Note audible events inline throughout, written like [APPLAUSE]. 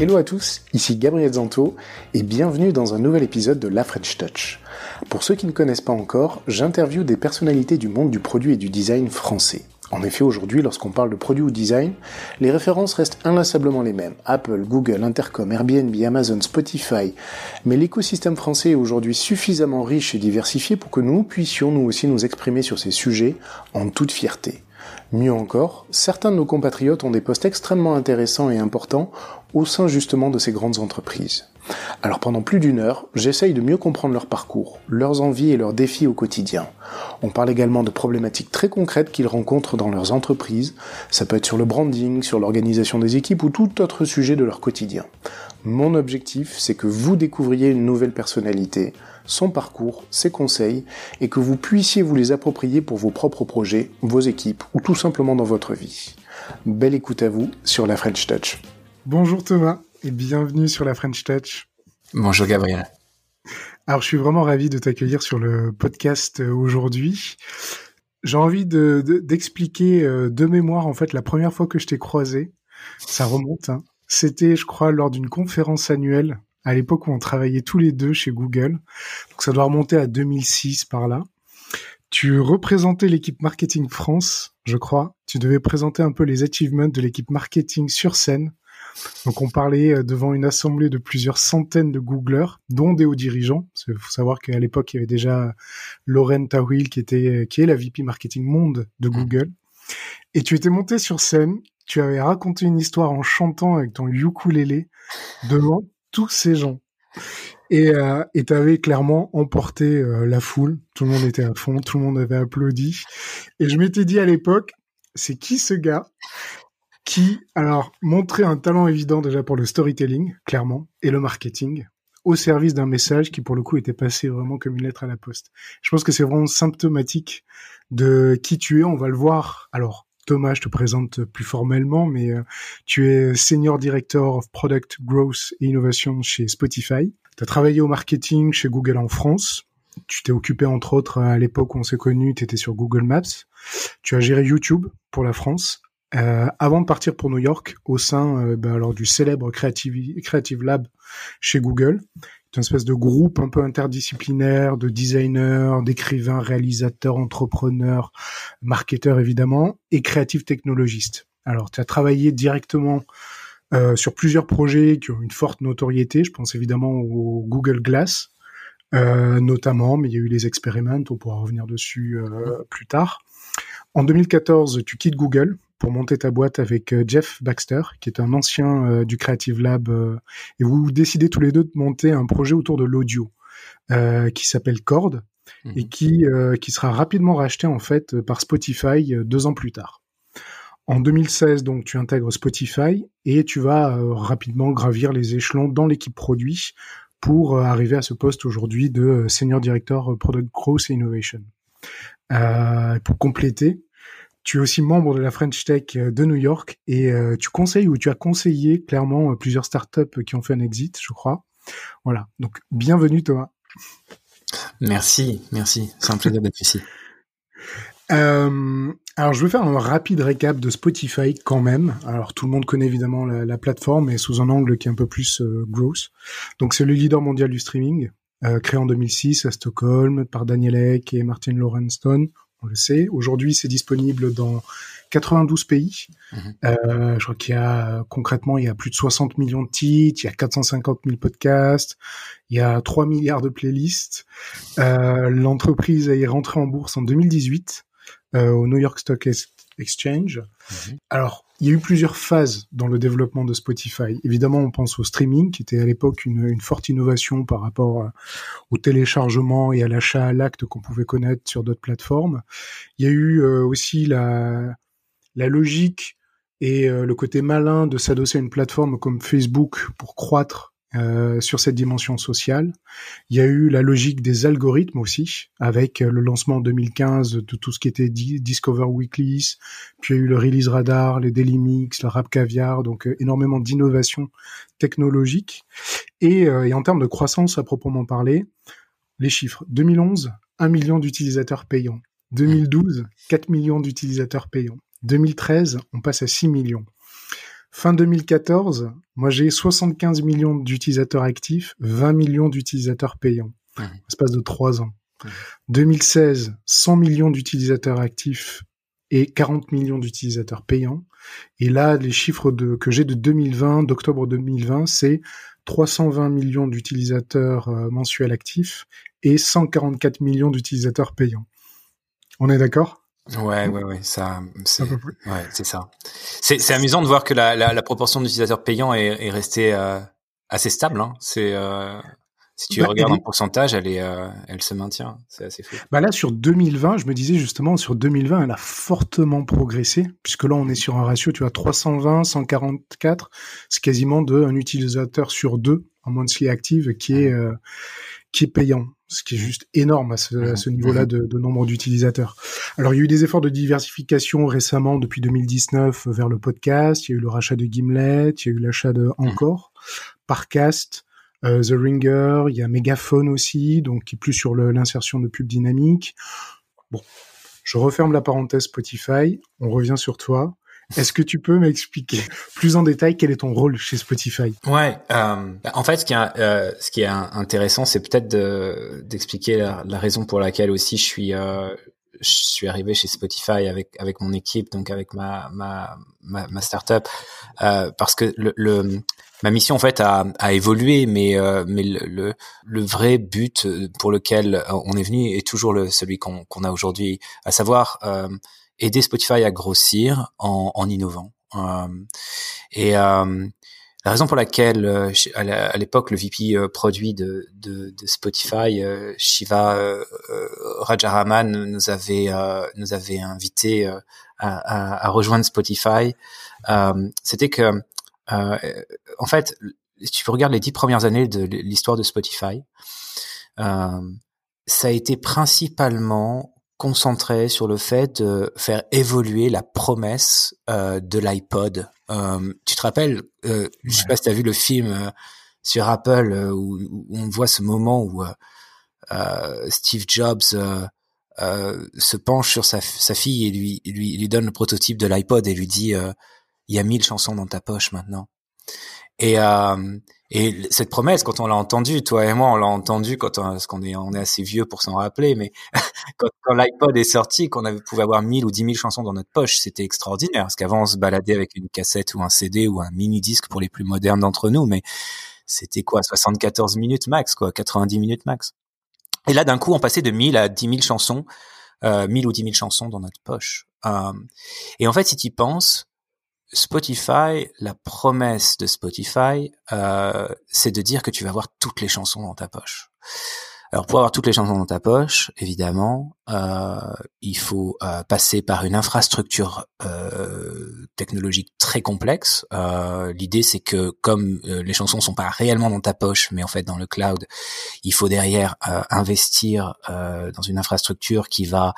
Hello à tous, ici Gabriel Zanto et bienvenue dans un nouvel épisode de La French Touch. Pour ceux qui ne connaissent pas encore, j'interviewe des personnalités du monde du produit et du design français. En effet, aujourd'hui, lorsqu'on parle de produit ou design, les références restent inlassablement les mêmes. Apple, Google, Intercom, Airbnb, Amazon, Spotify. Mais l'écosystème français est aujourd'hui suffisamment riche et diversifié pour que nous puissions nous aussi nous exprimer sur ces sujets en toute fierté. Mieux encore, certains de nos compatriotes ont des postes extrêmement intéressants et importants au sein justement de ces grandes entreprises. Alors pendant plus d'une heure, j'essaye de mieux comprendre leur parcours, leurs envies et leurs défis au quotidien. On parle également de problématiques très concrètes qu'ils rencontrent dans leurs entreprises, ça peut être sur le branding, sur l'organisation des équipes ou tout autre sujet de leur quotidien. Mon objectif, c'est que vous découvriez une nouvelle personnalité, son parcours, ses conseils, et que vous puissiez vous les approprier pour vos propres projets, vos équipes ou tout simplement dans votre vie. Belle écoute à vous sur la French Touch. Bonjour Thomas et bienvenue sur la French Touch. Bonjour Gabriel. Alors je suis vraiment ravi de t'accueillir sur le podcast euh, aujourd'hui. J'ai envie d'expliquer de, euh, de, mémoire en fait la première fois que je t'ai croisé. Ça remonte. Hein. C'était, je crois, lors d'une conférence annuelle à l'époque où on travaillait tous les deux chez Google. Donc ça doit remonter à 2006 par là. Tu représentais l'équipe marketing France, je crois. Tu devais présenter un peu les achievements de l'équipe marketing sur scène. Donc on parlait euh, devant une assemblée de plusieurs centaines de Googlers, dont des hauts dirigeants. Il faut savoir qu'à l'époque, il y avait déjà Lauren Tawil qui était qui est la VP marketing monde de Google. Et tu étais monté sur scène, tu avais raconté une histoire en chantant avec ton ukulélé devant tous ces gens. Et euh, tu avais clairement emporté euh, la foule. Tout le monde était à fond, tout le monde avait applaudi. Et je m'étais dit à l'époque, c'est qui ce gars? Qui, alors, montrait un talent évident déjà pour le storytelling, clairement, et le marketing, au service d'un message qui, pour le coup, était passé vraiment comme une lettre à la poste. Je pense que c'est vraiment symptomatique de qui tu es. On va le voir. Alors, Thomas, je te présente plus formellement, mais euh, tu es Senior Director of Product Growth et Innovation chez Spotify. Tu as travaillé au marketing chez Google en France. Tu t'es occupé, entre autres, à l'époque où on s'est connus, tu étais sur Google Maps. Tu as géré YouTube pour la France. Euh, avant de partir pour New York, au sein euh, ben, alors du célèbre Creative, Creative Lab chez Google, une espèce de groupe un peu interdisciplinaire de designers, d'écrivains, réalisateurs, entrepreneurs, marketeurs évidemment, et créatifs technologistes. Alors, tu as travaillé directement euh, sur plusieurs projets qui ont une forte notoriété. Je pense évidemment au Google Glass, euh, notamment, mais il y a eu les expériments, on pourra revenir dessus euh, plus tard. En 2014, tu quittes Google pour monter ta boîte avec euh, Jeff Baxter, qui est un ancien euh, du Creative Lab, euh, et vous décidez tous les deux de monter un projet autour de l'audio qui s'appelle Chord et mhm. qui qui sera rapidement racheté en fait par Spotify deux ans plus tard. En 2016, donc, tu intègres Spotify et tu vas rapidement gravir les échelons dans l'équipe produit pour arriver à ce poste aujourd'hui de Senior Director Product Growth Innovation. Euh, pour compléter, tu es aussi membre de la French Tech euh, de New York et euh, tu conseilles ou tu as conseillé clairement euh, plusieurs startups qui ont fait un exit, je crois. Voilà. Donc, bienvenue Thomas. Merci, merci. C'est un plaisir d'être ici. [LAUGHS] Euh, alors, je vais faire un rapide récap de Spotify quand même. Alors, tout le monde connaît évidemment la, plateforme, mais sous un angle qui est un peu plus growth. Donc, c'est le leader mondial du streaming, créé en 2006 à Stockholm par Daniel Ek et Martin Lorenstone on le sait. Aujourd'hui, c'est disponible dans 92 pays. Mhm. Euh, je crois qu'il y a concrètement, il y a plus de 60 millions de titres, il y a 450 000 podcasts, il y a 3 milliards de playlists. Euh, L'entreprise est rentrée en bourse en 2018 euh, au New York Stock Exchange. Mhm. Alors, il y a eu plusieurs phases dans le développement de Spotify. Évidemment, on pense au streaming, qui était à l'époque une, forte innovation par rapport au téléchargement et à l'achat à l'acte qu'on pouvait connaître sur d'autres plateformes. Il y a eu euh, aussi la, la logique et euh, le côté malin de s'adosser à une plateforme comme Facebook pour croître euh, sur cette dimension sociale. Il y a eu la logique des algorithmes aussi, avec euh, le lancement en 2015 de tout ce qui était Discover Weeklies, puis il y a eu le Release Radar, les Daily Mix, le Rap Caviar, donc euh, énormément d'innovations technologiques. Et, et en termes de croissance à proprement parler, les chiffres 2011, 1 million d'utilisateurs payants. 2012, 4 millions d'utilisateurs payants. 2013, on passe à 6 millions. Fin 2014, moi j'ai 75 millions d'utilisateurs actifs, 20 millions d'utilisateurs payants. Mmh. Espace de trois ans. 2016, mmh. 100 millions d'utilisateurs actifs et 40 millions d'utilisateurs payants. Et là, les chiffres de, que j'ai de 2020, d'octobre 2020, c'est 320 millions d'utilisateurs euh, mensuels actifs et 144 millions d'utilisateurs payants. On est d'accord? Ouais, ouais, ouais, ça, c'est, ouais, c'est ça. C'est, c'est amusant de voir que la, la, la proportion d'utilisateurs payants est, est restée euh, assez stable. Hein. C'est, euh, si tu bah, regardes en pourcentage, elle est, euh, elle se maintient. C'est assez fou. Bah là, sur 2020, je me disais justement, sur 2020, elle a fortement progressé, puisque là, on est sur un ratio, tu vois, 320, 144, c'est quasiment de un utilisateur sur deux en monthly active qui est, euh, qui est payant ce qui est juste énorme à ce, mmh. niveau-là mmh. de, nombre d'utilisateurs. Alors il y a eu des efforts de diversification récemment depuis 2019 vers le podcast, il y a eu le rachat de Gimlet, il y a eu l'achat de mmh. Encore, Parcast, The Ringer, il y a Megaphone aussi, donc qui est plus sur l'insertion de pub dynamique. Bon, je referme la parenthèse Spotify, on revient sur toi. Est-ce que tu peux m'expliquer plus en détail quel est ton rôle chez Spotify? Ouais, euh, en fait, ce qui est, euh, ce qui est intéressant, c'est peut-être d'expliquer la, la, raison pour laquelle aussi je suis, euh, je suis arrivé chez Spotify avec avec mon équipe, donc avec ma ma ma, ma startup, euh, parce que le, le, ma mission en fait a, a évolué, mais euh, mais le, le, vrai but pour lequel on est venu est toujours le, celui qu'on qu'on a aujourd'hui, à savoir euh, aider Spotify à grossir en, en innovant. Euh, et euh, la raison pour laquelle, euh, à l'époque, le VP produit de, Spotify, Shiva Rajaraman, nous avait nous invité à, rejoindre Spotify, c'était que, en fait, si tu regardes les dix premières années de l'histoire de Spotify, ça a été principalement concentré sur le fait de faire évoluer la promesse euh, de l'iPod. Euh, tu te rappelles, euh, je sais pas si tu as vu le film euh, sur Apple euh, où, où, on voit ce moment où Steve Jobs se penche sur sa, sa, fille et lui, lui, lui donne le prototype de l'iPod et lui dit il y a mille chansons dans ta poche maintenant. Et et cette promesse, quand on l'a entendue, toi et moi, on l'a entendue quand on, parce qu'on est, assez vieux pour s'en rappeler, mais [LAUGHS] quand, l'iPod est sorti, qu'on pouvait avoir 1000 ou 10 000 chansons dans notre poche, c'était extraordinaire. Parce qu'avant, on se baladait avec une cassette ou un CD ou un mini-disque pour les plus modernes d'entre nous, mais c'était quoi, 74 minutes max, quoi, 90 minutes max. Et là, d'un coup, on passait de 1000 à 10 000 chansons, euh, 1000 ou 10 000 chansons dans notre poche. Euh, et en fait, si tu y penses, Spotify, la promesse de Spotify, euh, c'est de dire que tu vas avoir toutes les chansons dans ta poche. Alors pour avoir toutes les chansons dans ta poche, évidemment, euh, il faut euh, passer par une infrastructure euh, technologique très complexe. Euh, l'idée c'est que comme euh, les chansons sont pas réellement dans ta poche, mais en fait dans le cloud, il faut derrière investir dans une infrastructure qui va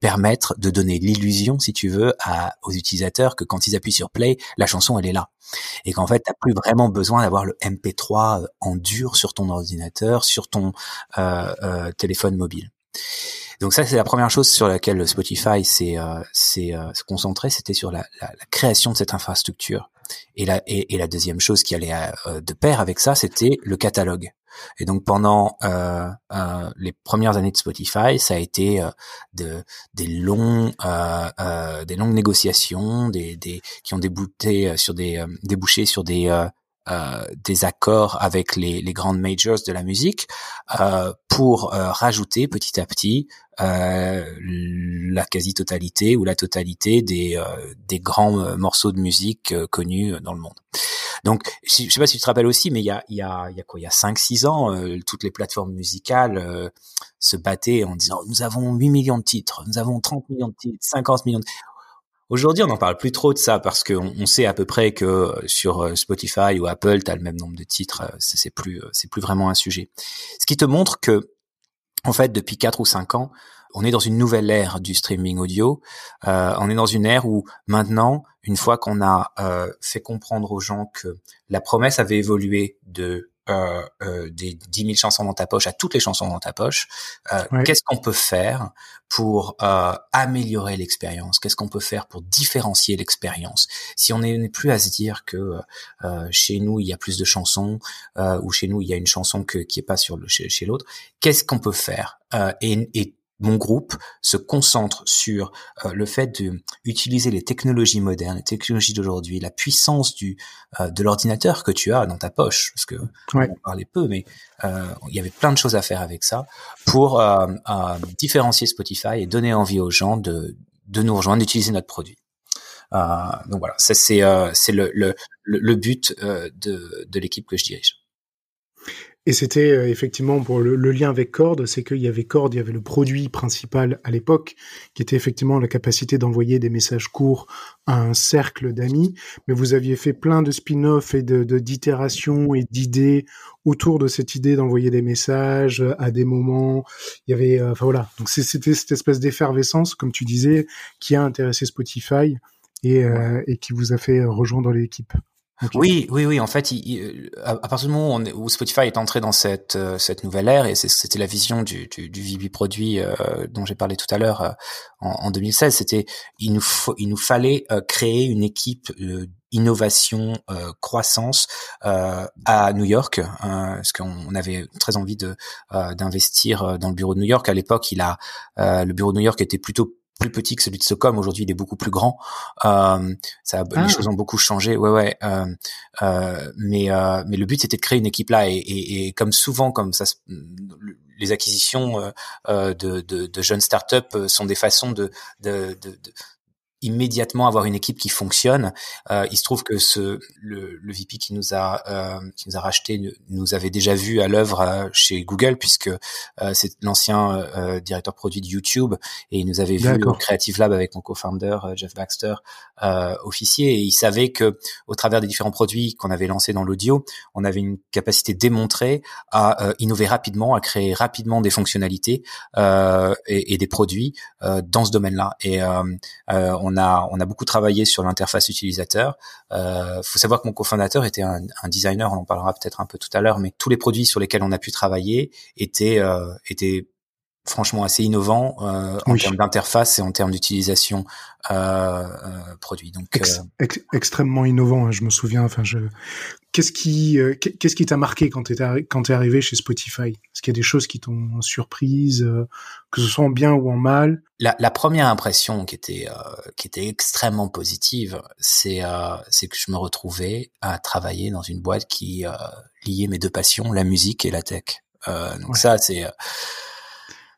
permettre de donner l'illusion, si tu veux, à, aux utilisateurs que quand ils appuient sur play, la chanson elle est là et qu'en fait, tu n'as plus vraiment besoin d'avoir le MP3 euh, en dur sur ton ordinateur, sur ton euh, euh, téléphone mobile. Donc ça, c'est la première chose sur laquelle Spotify s'est euh, euh concentré, c'était sur la, la, la, création de cette infrastructure. Et la, et, et la deuxième chose qui allait de pair avec ça, c'était le catalogue. Et donc pendant euh, euh, les premières années de Spotify, ça a été euh, de, des longs, euh, euh, des longues négociations, des, des qui ont débouté sur des débouché sur des euh, des accords avec les, les, grandes majors de la musique euh, pour euh, rajouter petit à petit la quasi-totalité ou la totalité des, des grands morceaux de musique connus dans le monde. Donc, je sais pas si tu te rappelles aussi, mais il y a, il y a, il y a quoi Il y a 5-6 ans, toutes les plateformes musicales se battaient en disant nous avons 8 millions de titres, nous avons 30 millions de titres, 50 millions de Aujourd'hui, on n'en parle plus trop de ça parce qu'on on sait à peu près que euh, sur euh, Spotify ou Apple, tu as le même nombre de titres. Euh, c'est plus, c'est plus vraiment un sujet. Ce qui te montre que, en fait, depuis quatre ou cinq ans, on est dans une nouvelle ère du streaming audio. Euh, on est dans une ère où maintenant, une fois qu'on a euh, fait comprendre aux gens que la promesse avait évolué de euh, euh, des 10 000 chansons dans ta poche à toutes les chansons dans ta poche, euh, qu'est-ce qu'on peut faire pour euh, améliorer l'expérience? Qu'est-ce qu'on peut faire pour différencier l'expérience? Si on n'est plus à se dire que euh, chez nous il y a plus de chansons ou chez nous il y a une chanson que, qui est pas sur le chez, chez l'autre, qu'est-ce qu'on peut faire? Et, et mon groupe se concentre sur euh, le fait d'utiliser les technologies modernes, les technologies d'aujourd'hui, la puissance du euh, de l'ordinateur que tu as dans ta poche, parce que on parlait peu, mais euh, il y avait plein de choses à faire avec ça pour différencier Spotify et donner envie aux gens de de nous rejoindre, d'utiliser notre produit. donc voilà, ça c'est c'est le, le, le but de de l'équipe que je dirige. Et c'était euh, effectivement pour le, lien avec Cord, c'est qu'il y avait Cord, il y avait le produit principal à l'époque, qui était effectivement la capacité d'envoyer des messages courts à un cercle d'amis. Mais vous aviez fait plein de spin-offs et de d'itérations et d'idées autour de cette idée d'envoyer des messages à des moments. Il y avait, euh, enfin voilà. Donc c'était cette espèce d'effervescence, comme tu disais, qui a intéressé Spotify et, euh, et qui vous a fait rejoindre l'équipe. Oui, oui, oui. En fait, à, partir du moment où, Spotify est entré dans cette euh, cette nouvelle ère, et c'était la vision du, du, du VB produit euh, dont j'ai parlé tout à l'heure euh, en, en, 2016, c'était il nous il nous fallait créer une équipe innovation, croissance à New York, parce qu'on avait très envie de d'investir dans le bureau de New York. À l'époque, il a le bureau de New York était plutôt plus petit que celui de Stockholm. Aujourd'hui, il est beaucoup plus grand. Euh, ça, les ah. choses ont beaucoup changé. Ouais, ouais. Euh, euh, mais euh, mais le but c'était de créer une équipe là et, et, et comme souvent, comme ça, les acquisitions euh, euh, de, de, de, jeunes startups sont des façons de, de, de immédiatement avoir une équipe qui fonctionne. Euh, il se trouve que ce le, le VP qui nous a euh, qui nous a racheté nous avait déjà vu à l'œuvre euh, chez Google puisque euh, c'est l'ancien euh, directeur produit de YouTube et il nous avait vu au Creative Lab avec mon co-founder Jeff Baxter officier. Et il savait que au travers des différents produits qu'on avait lancés dans l'audio, on avait une capacité démontrée à innover rapidement, à créer rapidement des fonctionnalités et, et, des produits dans ce domaine-là. Et on on a beaucoup travaillé sur l'interface utilisateur. Euh, faut savoir que mon cofondateur était un, designer, on en parlera peut-être un peu tout à l'heure, mais tous les produits sur lesquels on a pu travailler étaient euh, étaient franchement assez innovants euh, en termes d'interface et en termes d'utilisation euh, euh, produit. Donc euh, extrêmement innovant. Hein, je me souviens. Enfin, je qu'est-ce qui euh, qu'est-ce qui t'a marqué quand t'es quand t'es arrivé chez Spotify? Est-ce qu'il y a des choses qui t'ont surprise, euh, que ce soit en bien ou en mal? La, la première impression qui était qui était extrêmement positive, c'est c'est que je me retrouvais à travailler dans une boîte qui liait mes deux passions, la musique et la tech. donc ça, c'est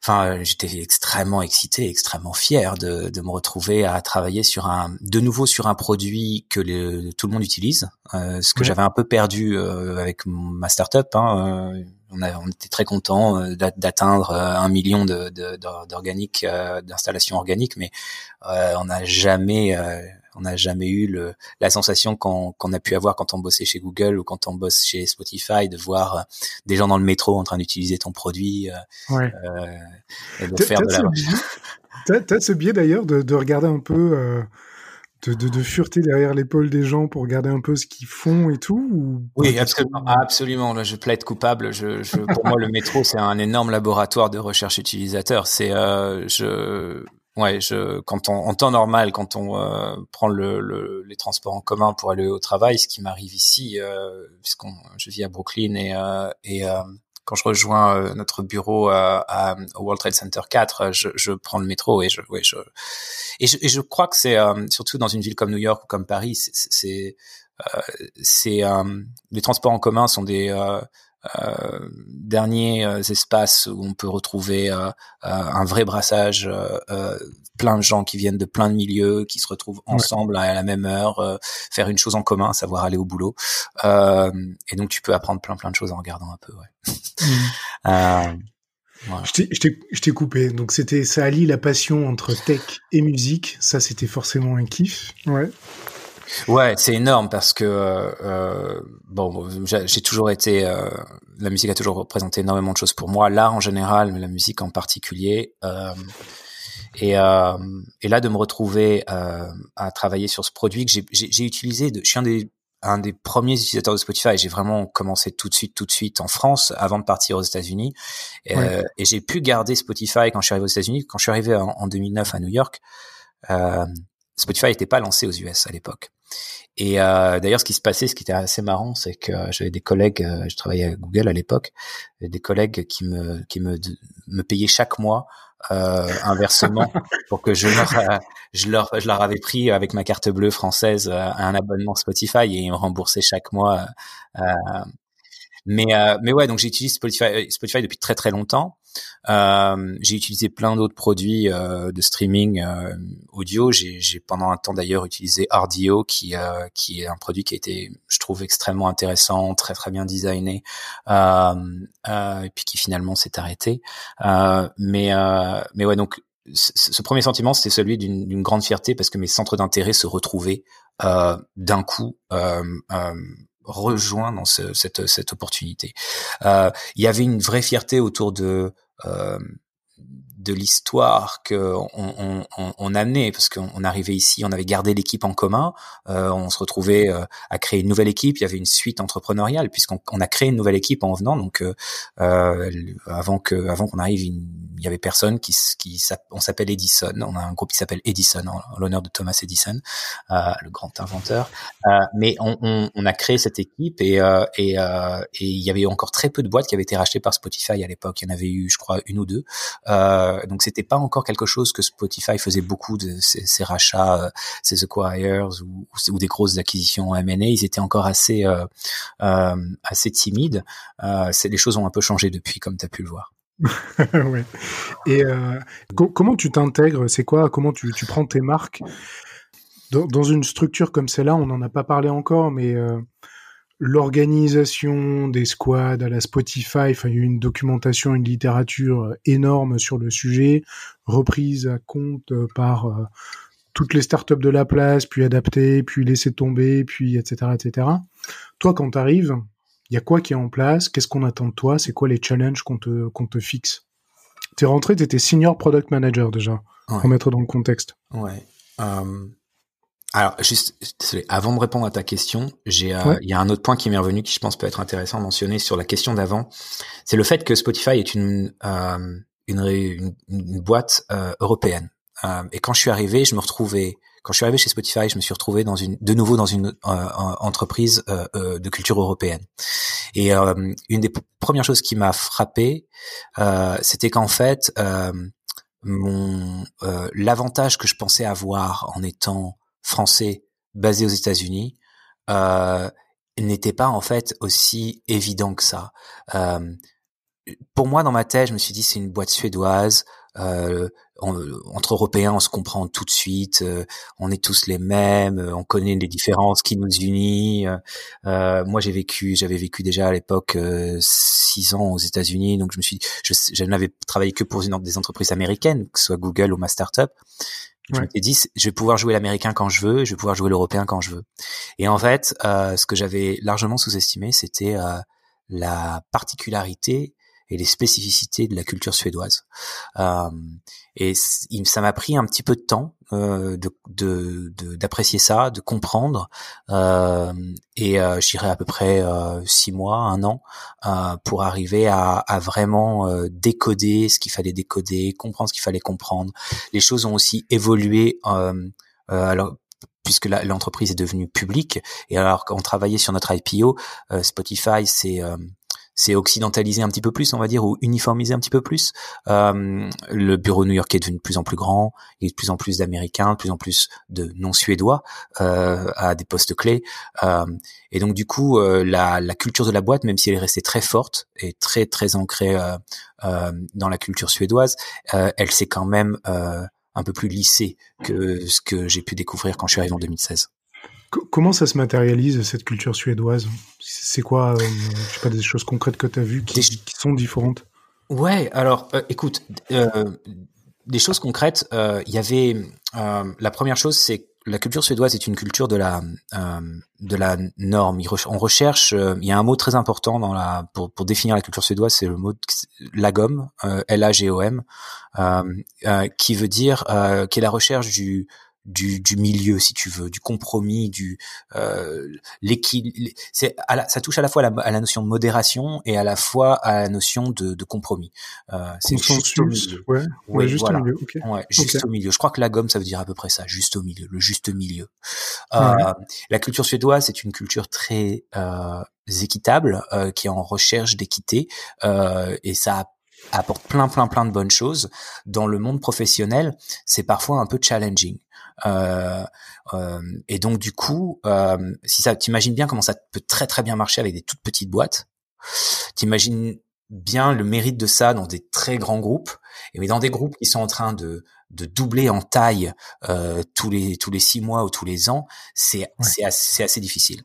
enfin j'étais extrêmement excité, extrêmement fier de, de, me retrouver à travailler sur un de nouveau sur un produit que le, tout le monde utilise, euh, ce que j'avais un peu perdu euh, avec ma startup. Hein, euh, on, a, on était très content euh, d'atteindre un million de d'organiques d'installations organiques, mais on n'a jamais on n'a jamais eu le, la sensation qu'on a pu avoir quand on bossait chez Google ou quand on bosse chez Spotify de voir euh, des gens dans le métro en train d'utiliser ton produit euh, ouais. euh, et de faire de la. T'as ce biais d'ailleurs de, de, regarder un peu. Euh... De, de, de, fureter derrière l'épaule des gens pour regarder un peu ce qu'ils font et tout ou Oui, absolument. absolument. Là, je plaide coupable. Je, je pour moi, le métro, c'est un énorme laboratoire de recherche utilisateur. C'est, euh, je, Ouais, je, quand on, en temps normal, quand on euh, prend le, le, les transports en commun pour aller au travail, ce qui m'arrive ici, euh, puisqu'on, je vis à Brooklyn et, euh, et euh, quand je rejoins euh, notre bureau à, au World Trade Center 4, je, je, prends le métro et je, ouais, je, et je, et je crois que c'est surtout dans une ville comme New York ou comme Paris, c'est, c'est, les transports en commun sont des euh, derniers euh, espaces où on peut retrouver euh, un vrai brassage, plein de gens qui viennent de plein de milieux, qui se retrouvent ensemble à la même heure, faire une chose en commun, savoir aller au boulot. et donc tu peux apprendre plein plein de choses en regardant un peu. Ouais. [LAUGHS] Mmh. Je t'ai coupé. Donc c'était ça allie la passion entre tech et musique. Ça c'était forcément un kiff. Ouais. Ouais, c'est énorme parce que euh, bon, j'ai toujours été, euh, la musique a toujours représenté énormément de choses pour moi, l'art en général, mais la musique en particulier. Euh, et, euh, et là, de me retrouver euh, à travailler sur ce produit que j'ai utilisé, de, je suis un des un des premiers utilisateurs de Spotify. J'ai vraiment commencé tout de suite, tout de suite en France avant de partir aux États-Unis. Euh, et j'ai pu garder Spotify quand je suis arrivé aux États-Unis. Quand je suis arrivé en, 2009 à New York, euh, Spotify n'était pas lancé aux US à l'époque. Et euh, d'ailleurs, ce qui se passait, ce qui était assez marrant, c'est que j'avais des collègues, euh, je travaillais à Google à l'époque, des collègues qui me qui me me payaient chaque mois euh, un versement [LAUGHS] pour que je leur euh, je leur je leur avais pris avec ma carte bleue française euh, un abonnement Spotify et ils me remboursaient chaque mois. Euh, mais mais ouais, donc j'utilise Spotify Spotify depuis très très longtemps. Euh, j'ai utilisé plein d'autres produits euh, de streaming euh, audio. J'ai pendant un temps d'ailleurs utilisé Ardio, qui qui est un produit qui a été, je trouve, extrêmement intéressant, très très bien designé, et puis qui finalement s'est arrêté. mais mais ouais, donc ce premier sentiment, c'était celui d'une grande fierté parce que mes centres d'intérêt se retrouvaient euh, d'un coup euh, euh, rejoints dans ce, cette, cette opportunité. il y avait une vraie fierté autour de euh, de l'histoire que on, on, on, amenait parce qu'on arrivait ici, on avait gardé l'équipe en commun, euh, on se retrouvait euh, à créer une nouvelle équipe. Il y avait une suite entrepreneuriale puisqu'on on a créé une nouvelle équipe en venant. Donc euh, euh avant que avant qu'on arrive, il y avait personne qui qui on s'appelle Edison. On a un groupe qui s'appelle Edison en, l'honneur de Thomas Edison, euh, le grand inventeur. mais on, on, a créé cette équipe et et, et il y avait encore très peu de boîtes qui avaient été rachetées par Spotify à l'époque. Il y en avait eu, je crois, une ou deux. Euh, euh, donc c'était pas encore quelque chose que Spotify faisait beaucoup de ces, rachats, euh, ces acquires ou, des grosses acquisitions M&A. Ils étaient encore assez euh, assez timides. les choses ont un peu changé depuis, comme tu as pu le voir. [LAUGHS] Et comment tu t'intègres? C'est quoi? Comment tu, tu, prends tes marques? Dans, une structure comme celle-là On n'en a pas parlé encore, mais l'organisation des squads à la Spotify, enfin, il y a eu une documentation, une littérature euh, énorme sur le sujet, reprise à compte euh, par euh, toutes les startups de la place, puis adaptées, puis laissées tomber, puis etc., etc. Toi, quand tu arrives, il y a quoi qui est en place? Qu'est-ce qu'on attend de toi? C'est quoi les challenges qu'on te, qu'on te fixe? T'es rentré, t'étais senior product manager déjà, pour mettre dans le contexte. Ouais. Alors, juste, avant de répondre à ta question, j'ai, euh, il y a un autre point qui m'est revenu qui je pense peut être intéressant à mentionner sur la question d'avant. C'est le fait que Spotify est une euh, une, une, boîte euh, européenne. et quand je suis arrivé, je me retrouvais, quand je suis arrivé chez Spotify, je me suis retrouvé dans une, de nouveau dans une entreprise de culture européenne. Et une des premières choses qui m'a frappé, c'était qu'en fait, mon l'avantage que je pensais avoir en étant français basé aux États-Unis euh, n'était pas en fait aussi évident que ça. Euh, pour moi, dans ma tête, je me suis dit c'est une boîte suédoise. Euh, entre Européens, on se comprend tout de suite. Euh, on est tous les mêmes. On connaît les différences qui nous unissent. Euh, moi, j'ai vécu, j'avais vécu déjà à l'époque six ans aux États-Unis, donc je me suis, je, je n'avais travaillé que pour une, des entreprises américaines, que ce soit Google ou ma startup. Je m'étais dit, je vais pouvoir jouer l'américain quand je veux, je vais pouvoir jouer l'européen quand je veux. Et en fait, euh, ce que j'avais largement sous-estimé, c'était euh, la particularité et les spécificités de la culture suédoise. Euh, et ça m'a pris un petit peu de temps euh, de d'apprécier ça, de comprendre. Euh, et euh, j'irai à peu près euh, six mois, un an, euh, pour arriver à, à vraiment euh, décoder ce qu'il fallait décoder, comprendre ce qu'il fallait comprendre. Les choses ont aussi évolué. alors puisque l'entreprise est devenue publique. Et alors, quand on travaillait sur notre IPO, Spotify, c'est c'est occidentalisé un petit peu plus, on va dire, ou uniformisé un petit peu plus. Euh, le bureau new-yorkais est devenu de plus en plus grand, il y a de plus en plus d'Américains, de plus en plus de non-suédois euh, à des postes clés. Euh, et donc du coup, la, la, culture de la boîte, même si elle est restée très forte et très très ancrée dans la culture suédoise, elle s'est quand même un peu plus lissée que ce que j'ai pu découvrir quand je suis arrivé en 2016 comment ça se matérialise cette culture suédoise? C'est quoi, euh, je sais pas, des choses concrètes que tu as vues qui, sont différentes? Ouais, alors euh, écoute, euh, des choses concrètes, il y avait la première chose, c'est la culture suédoise est une culture de la de la norme. On recherche, il y a un mot très important dans la pour, pour définir la culture suédoise, c'est le mot lagom, L A G O M, qui veut dire qui est la recherche du du, du milieu, si tu veux, du compromis, du euh, l'équilibre. C'est ça touche à la fois à la, à la, notion de modération et à la fois à la notion de, de compromis. Euh, c'est juste au milieu. Ouais, ouais, juste au milieu. Okay. Ouais, juste au milieu. Je crois que la gomme, ça veut dire à peu près ça, juste au milieu, le juste milieu. Euh, La culture suédoise, c'est une culture très euh, équitable, euh, qui est en recherche d'équité, euh, et ça apporte plein plein plein de bonnes choses. Dans le monde professionnel, c'est parfois un peu challenging. Euh, euh, et donc du coup, euh, si ça, t'imagines bien comment ça peut très très bien marcher avec des toutes petites boîtes. T'imagines bien le mérite de ça dans des très grands groupes, et mais dans des groupes qui sont en train de de doubler en taille euh, tous les tous les six mois ou tous les ans, c'est c'est assez, assez, difficile.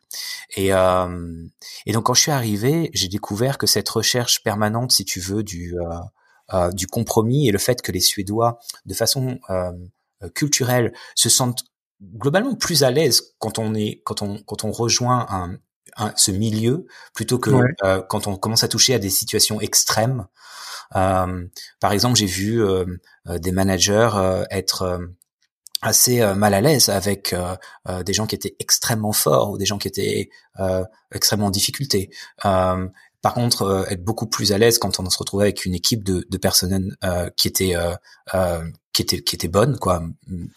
Et euh, et donc quand je suis arrivé, j'ai découvert que cette recherche permanente, si tu veux, du euh, euh du compromis et le fait que les Suédois, de façon euh, culturelle, se sentent globalement plus à l'aise quand on est quand on quand on rejoint un, ce milieu plutôt que euh, quand on commence à toucher à des situations extrêmes. Euh, par exemple, j'ai vu euh, des managers être assez mal à l'aise avec des gens qui étaient extrêmement forts ou des gens qui étaient extrêmement en difficulté. Par contre, être beaucoup plus à l'aise quand on se retrouvait avec une équipe de, de personnes qui étaient qui était qui était bonne quoi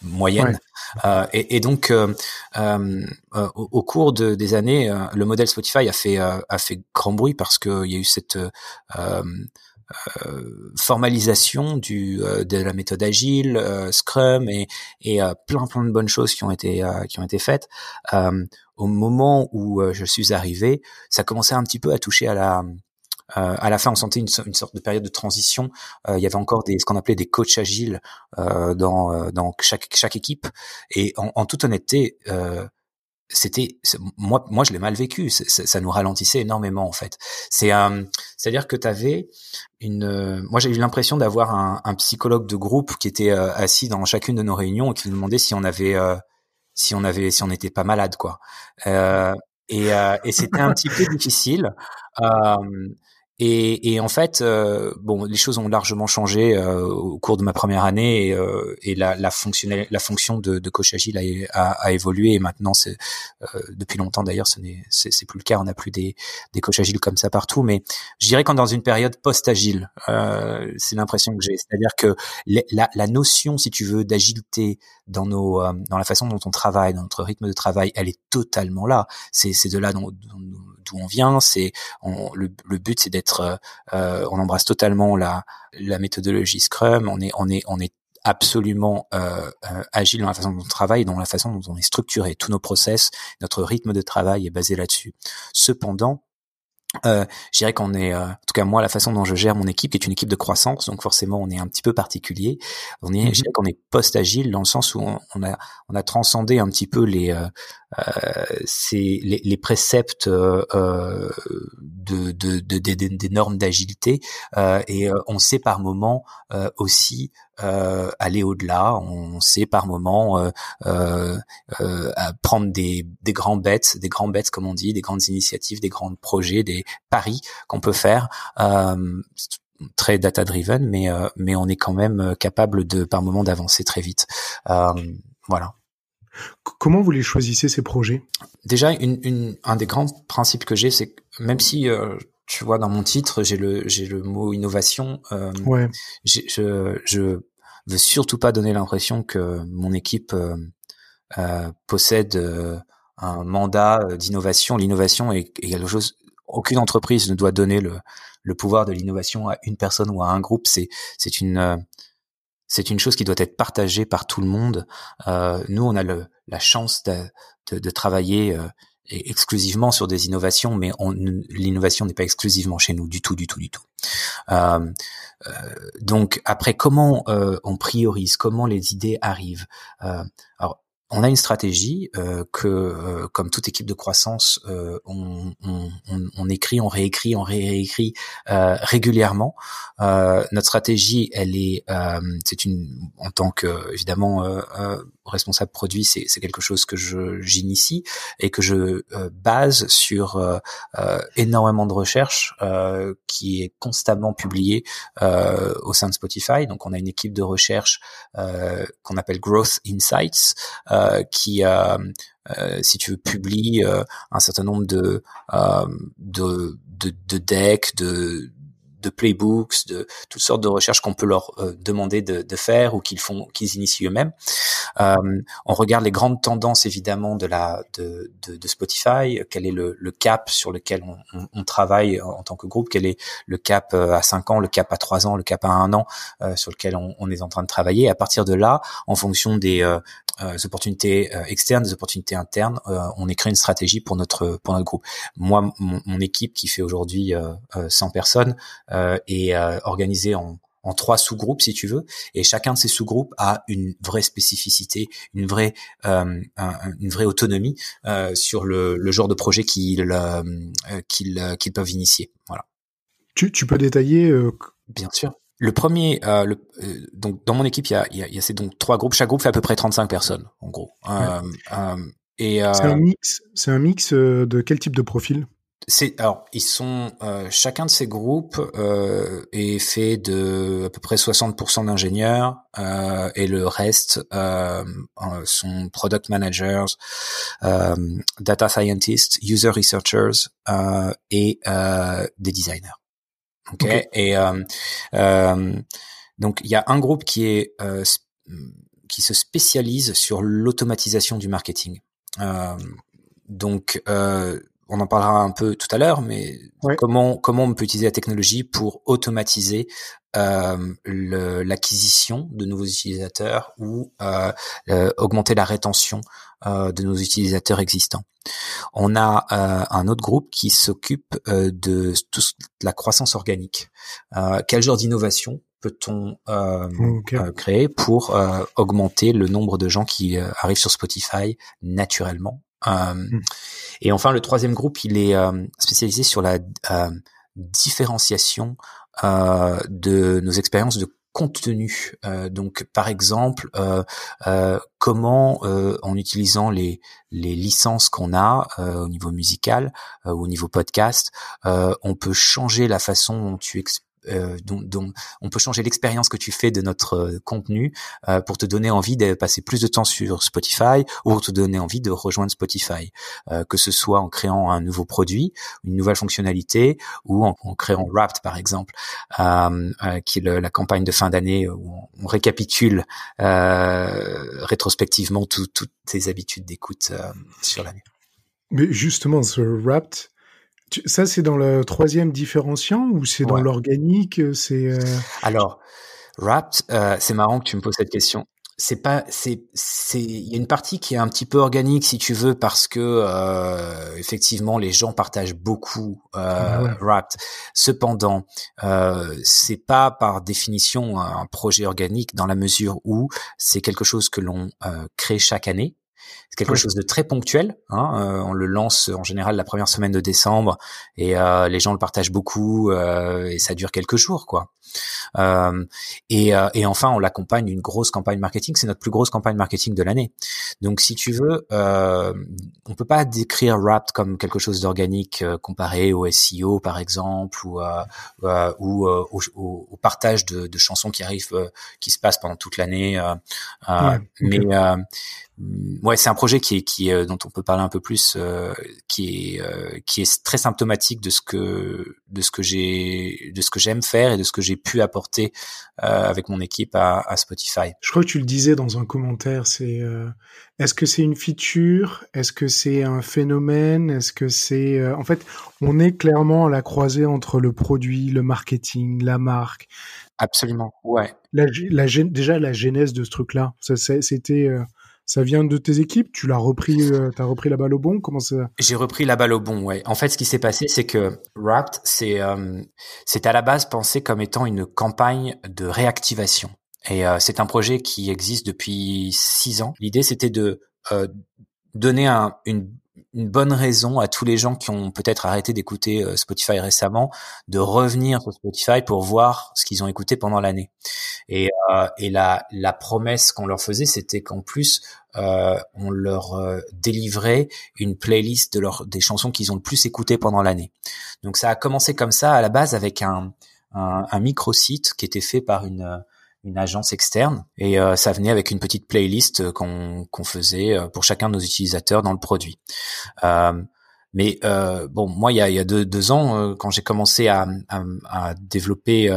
moyenne euh, et, et, donc euh, euh, au, au, cours de, des années le modèle Spotify a fait a fait grand bruit parce que il y a eu cette formalisation du de la méthode agile Scrum et et plein plein de bonnes choses qui ont été qui ont été faites au moment où je suis arrivé ça commençait un petit peu à toucher à la euh, à la fin, on sentait une, sorte de période de transition. Euh, il y avait encore des, ce qu'on appelait des coachs agiles euh, dans, euh, dans chaque, chaque équipe. Et en, en toute honnêteté, euh, c'était moi, moi je l'ai mal vécu. ça nous ralentissait énormément en fait. C'est c'est-à-dire que tu avais une. moi, j'ai eu l'impression d'avoir un, psychologue de groupe qui était assis dans chacune de nos réunions et qui nous demandait si on avait si on avait si on n'était pas malade quoi. Euh, et, euh, et c'était un petit peu difficile. Euh, et, et, en fait, euh, bon, les choses ont largement changé euh, au cours de ma première année et, euh, et la, la, la fonction de, de coach agile a, a, a évolué. Et maintenant, c'est euh, depuis longtemps d'ailleurs, ce n'est plus le cas. On n'a plus des, des coachs agiles comme ça partout. Mais je dirais qu'on dans une période post-agile, euh, c'est l'impression que j'ai. C'est-à-dire que la, la, notion, si tu veux, d'agilité dans nos dans la façon dont on travaille, dans notre rythme de travail, elle est totalement là. C'est de là dont, d'où on vient. C'est le, le but, c'est d'être euh, euh, on embrasse totalement la, la méthodologie Scrum. On est, on est, on est absolument euh, agile dans la façon dont on travaille, dans la façon dont on est structuré. Tous nos process, notre rythme de travail est basé là-dessus. Cependant, euh, je dirais qu'on est, euh, en tout cas moi, la façon dont je gère mon équipe, qui est une équipe de croissance, donc forcément on est un petit peu particulier. On est, je mhm. dirais qu'on est post-agile dans le sens où on, a, on a transcendé un petit peu les, euh, euh les, les, préceptes euh, de, de, de, des normes d'agilité et on sait par moment aussi euh, aller au-delà. On sait par moment euh, euh, euh, prendre des, des grands bêtes, des grands bêtes comme on dit, des grandes initiatives, des grands projets, des paris qu'on peut faire. Euh, très data driven, mais mais on est quand même capable de par moment d'avancer très vite. voilà. Comment vous les choisissez ces projets? Déjà, une, une, un des grands principes que j'ai, c'est que même si euh, tu vois dans mon titre j'ai le j'ai le mot innovation euh, ouais. je je veux surtout pas donner l'impression que mon équipe euh, euh possède euh, un mandat d'innovation l'innovation est, est, quelque chose aucune entreprise ne doit donner le le pouvoir de l'innovation à une personne ou à un groupe c'est c'est une c'est une chose qui doit être partagée par tout le monde. Euh, nous, on a le, la chance de, de, de travailler euh, exclusivement sur des innovations, mais l'innovation n'est pas exclusivement chez nous du tout, du tout, du tout. Euh, euh, donc après, comment euh, on priorise, comment les idées arrivent? On a une stratégie euh, que, euh, comme toute équipe de croissance, euh, on, on, on, écrit, on réécrit, on réécrit régulièrement. notre stratégie, elle est, c'est une, en tant que évidemment responsable produit, c'est quelque chose que je j'initie et que je base sur énormément de recherches qui est constamment publiée au sein de Spotify. Donc, on a une équipe de recherche qu'on appelle Growth Insights euh, qui euh, euh, si tu veux, publie un certain nombre de, de, de, de decks, de, de playbooks, de toutes sortes de recherches qu'on peut leur euh, demander de, faire ou qu'ils font, qu'ils initient eux-mêmes. Euh, on regarde les grandes tendances évidemment de la de, de, Spotify. Quel est le, cap sur lequel on, travaille en tant que groupe? Quel est le cap euh, à 5 ans, le cap à 3 ans, le cap à 1 an euh, sur lequel on, est en train de travailler? À partir de là, en fonction des euh, euh, opportunités externes, des opportunités internes, on écrit une stratégie pour notre pour notre groupe. Moi, mon, mon équipe qui fait aujourd'hui 100 personnes, euh, et euh, organisé en, en trois sous-groupes si tu veux et chacun de ces sous-groupes a une vraie spécificité une vraie euh, une vraie autonomie euh, sur le, le, genre de projet qu'ils euh, qu'ils qu'ils peuvent initier. Voilà. Tu, tu peux détailler bien sûr le premier, euh, le, donc dans mon équipe, il y a, il y a, il y a ces donc trois groupes. Chaque groupe fait à peu près 35 personnes, en gros. Euh, et c'est un mix. C'est un mix de quel type de profil? C'est alors ils sont euh, chacun de ces groupes euh, est fait de à peu près 60% d'ingénieurs euh, et le reste euh, sont product managers, euh, data scientists, user researchers et des designers. Ok, et donc il y a un groupe qui est qui se spécialise sur l'automatisation du marketing. donc on en parlera un peu tout à l'heure, mais comment comment on peut utiliser la technologie pour automatiser euh, l'acquisition de nouveaux utilisateurs ou euh, euh, augmenter la rétention de nos utilisateurs existants. On a un autre groupe qui s'occupe de tout la croissance organique. quel genre d'innovation peut-on créer pour augmenter le nombre de gens qui arrivent sur Spotify naturellement euh, hmm. Et enfin, le troisième groupe, il est euh, spécialisé sur la euh, différenciation de nos expériences de contenu. donc, par exemple, comment, en utilisant les, les licences qu'on a au niveau musical ou au niveau podcast, on peut changer la façon dont tu expliques euh, on peut changer l'expérience que tu fais de notre euh, contenu euh, pour te donner envie de passer plus de temps sur Spotify ou te donner envie de rejoindre Spotify, que ce soit en créant un nouveau produit, une nouvelle fonctionnalité ou en, créant Wrapped par exemple, qui est la campagne de fin d'année où on, récapitule rétrospectivement toutes tes habitudes d'écoute sur l'année. Mais justement, ce Wrapped, ça, c'est dans le troisième différenciant ou c'est dans l'organique C'est euh, alors Wrapped. Euh, c'est marrant que tu me poses cette question. C'est pas, c'est, c'est, il y a une partie qui est un petit peu organique si tu veux parce que euh, effectivement les gens partagent beaucoup euh, Wrapped. Cependant, euh, c'est pas par définition un projet organique dans la mesure où c'est quelque chose que l'on euh, crée chaque année c'est quelque chose de très ponctuel. Hein, euh, on le lance en général la première semaine de décembre et euh, les gens le partagent beaucoup euh, et ça dure quelques jours, quoi. Et, et, enfin, on l'accompagne d'une grosse campagne marketing. C'est notre plus grosse campagne marketing de l'année. Donc, si tu veux, on peut pas décrire Wrapped comme quelque chose d'organique comparé au SEO, par exemple, ou, ou au, au, partage de, de, chansons qui arrivent, qui se passent pendant toute l'année. Mais ouais, c'est un projet qui est, qui euh, dont on peut parler un peu plus, euh, qui est euh, qui est très symptomatique de ce que de ce que j'ai de ce que j'aime faire et de ce que j'ai pu apporter avec mon équipe à, à, Spotify. Je crois que tu le disais dans un commentaire. C'est est-ce que c'est une feature? Est-ce que c'est un phénomène? Est-ce que c'est en fait on est clairement à la croisée entre le produit, le marketing, la marque. Absolument, ouais. La, la, déjà la genèse de ce truc-là, c'était ça vient de tes équipes? Tu l'as repris, euh, t'as repris la balle au bon? Comment ça? J'ai repris la balle au bon, ouais. En fait, ce qui s'est passé, c'est que Wrapped, c'est euh, à la base pensé comme étant une campagne de réactivation. Et euh, c'est un projet qui existe depuis six ans. L'idée, c'était de donner un, une une bonne raison à tous les gens qui ont peut-être arrêté d'écouter euh, Spotify récemment de revenir sur Spotify pour voir ce qu'ils ont écouté pendant l'année. Et, euh, et la, la promesse qu'on leur faisait, c'était qu'en plus, euh, on leur euh, délivrait une playlist de leur, des chansons qu'ils ont le plus écoutées pendant l'année. Donc ça a commencé comme ça à la base avec un, un, un micro-site qui était fait par une une agence externe et euh, ça venait avec une petite playlist euh, qu'on qu'on faisait euh, pour chacun de nos utilisateurs dans le produit. Euh, mais euh, bon, moi, il y a, il y a deux, deux ans, quand j'ai commencé à, à, à développer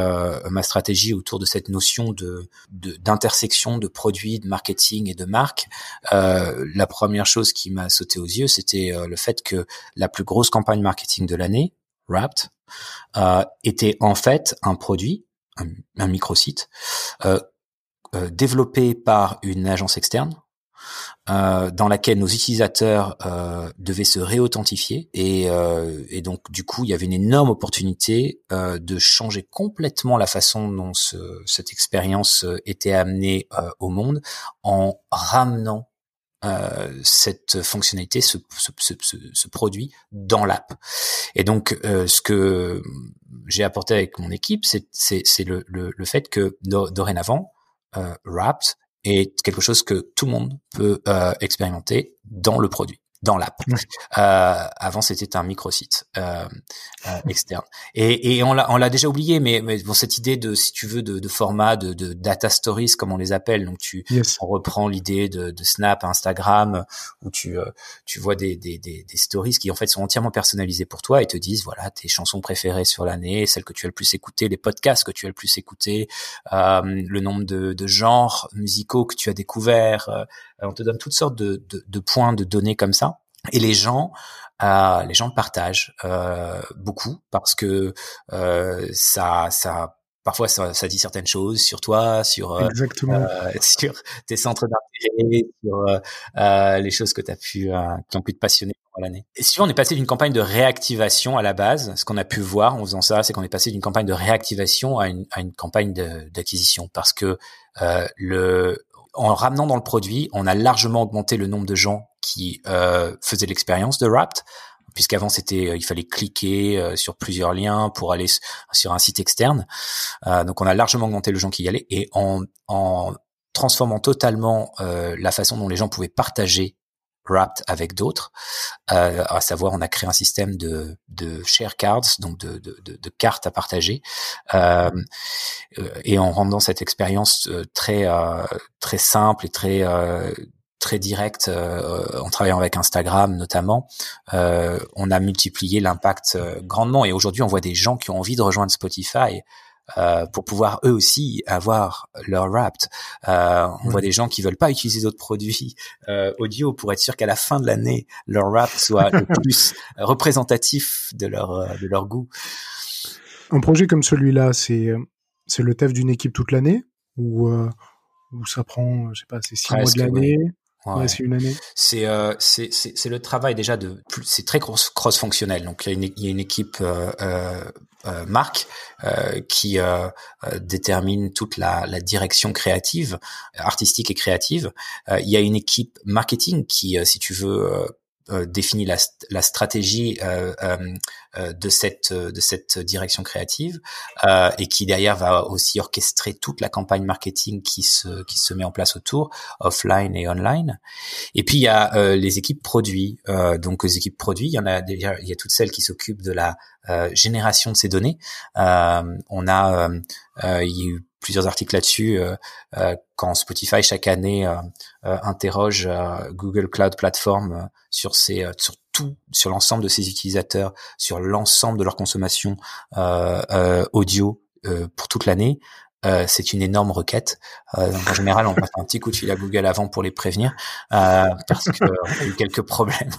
ma stratégie autour de cette notion de d'intersection de, produits, de marketing et de marque, la première chose qui m'a sauté aux yeux, c'était le fait que la plus grosse campagne marketing de l'année, Wrapped, était en fait un produit un, microsite euh, euh, développé par une agence externe euh, dans laquelle nos utilisateurs devaient se réauthentifier. Et, et, donc du coup il y avait une énorme opportunité de changer complètement la façon dont ce, cette expérience était amenée au monde en ramenant euh, cette fonctionnalité, ce, produit dans l'app. Et donc, euh, ce que j'ai apporté avec mon équipe, c'est le, fait que dorénavant, euh, Wrapped est quelque chose que tout le monde peut euh, expérimenter dans le produit dans l'app. Euh, avant, c'était un microsite euh, euh, externe. Et, et on l'a, on l'a déjà oublié, mais, mais bon, cette idée de, si tu veux, de, de format, de, de, data stories, comme on les appelle. Donc, tu on reprend l'idée de, de, Snap, Instagram, où tu, euh, tu vois des, des, des, des, stories qui en fait sont entièrement personnalisées pour toi et te disent voilà tes chansons préférées sur l'année, celles que tu as le plus écoutées, les podcasts que tu as le plus écoutés, euh, le nombre de, de genres musicaux que tu as découverts. Euh, on te donne toutes sortes de, de, de points de données comme ça et les gens, euh, les gens partagent euh, beaucoup parce que euh, ça, ça parfois ça, ça, dit certaines choses sur toi, sur euh, euh [LAUGHS] sur tes centres d'intérêt, sur les choses que tu as pu qui ont pu te passionner pendant l'année. Et si on est passé d'une campagne de réactivation à la base, ce qu'on a pu voir en faisant ça, c'est qu'on est passé d'une campagne de réactivation à une, à une campagne d'acquisition parce que le en ramenant dans le produit, on a largement augmenté le nombre de gens qui euh, faisaient l'expérience de Wrapped, puisqu'avant c'était euh, il fallait cliquer euh, sur plusieurs liens pour aller sur un site externe. Donc on a largement augmenté le gens qui y allaient et en, transformant totalement la façon dont les gens pouvaient partager Wrapped avec d'autres, euh, à savoir on a créé un système de, de share cards, donc de, de, de, cartes à partager, euh, et en rendant cette expérience très très simple et très très direct euh, en travaillant avec Instagram notamment, euh, on a multiplié l'impact euh, grandement. Et aujourd'hui, on voit des gens qui ont envie de rejoindre Spotify euh, pour pouvoir eux aussi avoir leur Wrapped. Euh, on voit des gens qui veulent pas utiliser d'autres produits euh, audio pour être sûr qu'à la fin de l'année, leur Wrapped soit le [LAUGHS] plus représentatif de leur de leur goût. Un projet comme celui-là, c'est c'est le taf d'une équipe toute l'année ou ou ça prend, je sais pas, c'est six mois de l'année? Ouais. c'est une année. C'est euh, c'est c'est le travail déjà de c'est très cross cross fonctionnel. Donc il y a une il y a une équipe euh, euh, euh marque euh, qui euh, détermine toute la, la direction créative, artistique et créative. il y a une équipe marketing qui, si tu veux, euh, définit la, la stratégie euh, euh, de cette de cette direction créative et qui derrière va aussi orchestrer toute la campagne marketing qui se qui se met en place autour offline et online. Et puis il y a les équipes produits. Donc les équipes produits il y en a déjà il y a toutes celles qui s'occupent de la génération de ces données. On a plusieurs articles là-dessus euh, euh, quand Spotify chaque année euh, interroge Google Cloud Platform sur ses sur tout sur l'ensemble de ses utilisateurs sur l'ensemble de leur consommation audio pour toute l'année euh, c'est une énorme requête. Euh, en général, on passe un petit coup de fil à Google avant pour les prévenir euh, parce qu'on a eu quelques problèmes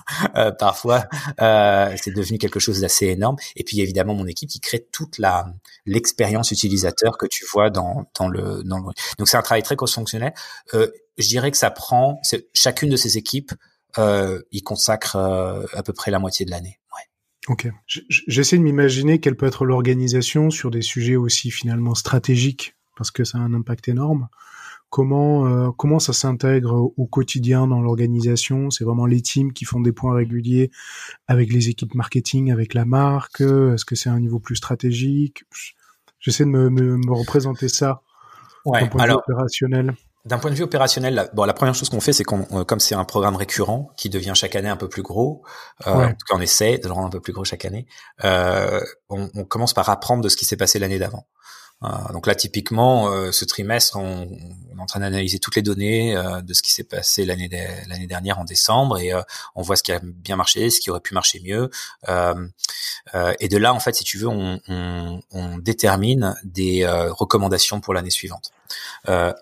parfois. c'est devenu quelque chose d'assez énorme. Et puis évidemment, mon équipe qui crée toute la l'expérience utilisateur que tu vois dans dans le dans le. Donc c'est un travail très cross-fonctionnel. je dirais que ça prend chacune de ces équipes y consacre à peu près la moitié de l'année. Ok. J'essaie de m'imaginer quelle peut être l'organisation sur des sujets aussi finalement stratégiques, parce que ça a un impact énorme, Comment comment ça s'intègre au quotidien dans l'organisation? C'est vraiment les teams qui font des points réguliers avec les équipes marketing, avec la marque? Est-ce que c'est un niveau plus stratégique? J'essaie de me, me, me représenter ça ouais, d'un point de vue opérationnel. D'un point de vue opérationnel, la, bon, la première chose qu'on fait, c'est qu'on, euh, comme c'est un programme récurrent qui devient chaque année un peu plus gros, euh, en tout cas on essaie de le rendre un peu plus gros chaque année, euh, on, on, commence par apprendre de ce qui s'est passé l'année d'avant. Euh, donc là, typiquement, euh, ce trimestre, on, est en train d'analyser toutes les données euh, de ce qui s'est passé l'année dernière en décembre et on voit ce qui a bien marché, ce qui aurait pu marcher mieux. et de là, en fait, si tu veux, on, détermine des recommandations pour l'année suivante.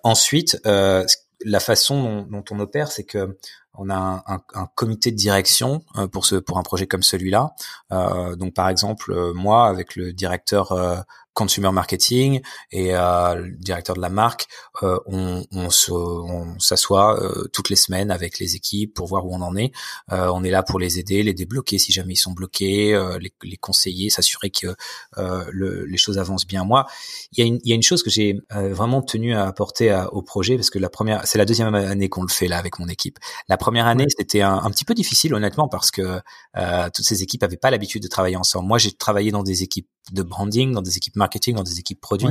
ensuite, la façon dont, on opère, c'est que on a un, comité de direction pour ce pour un projet comme celui-là. Donc par exemple, moi avec le directeur consumer marketing et euh, le directeur de la marque, euh, on, on, on s'assoit euh, toutes les semaines avec les équipes pour voir où on en est. Euh, on est là pour les aider, les débloquer si jamais ils sont bloqués, euh, les, les, conseiller, s'assurer que le, les choses avancent bien. Moi, il y a une, il y a une chose que j'ai vraiment tenu à apporter au projet parce que la première, c'est la deuxième année qu'on le fait là avec mon équipe. La première année, c'était un, un, petit peu difficile honnêtement parce que toutes ces équipes avaient pas l'habitude de travailler ensemble. Moi, j'ai travaillé dans des équipes de branding, dans des équipes marketing, dans des équipes produits.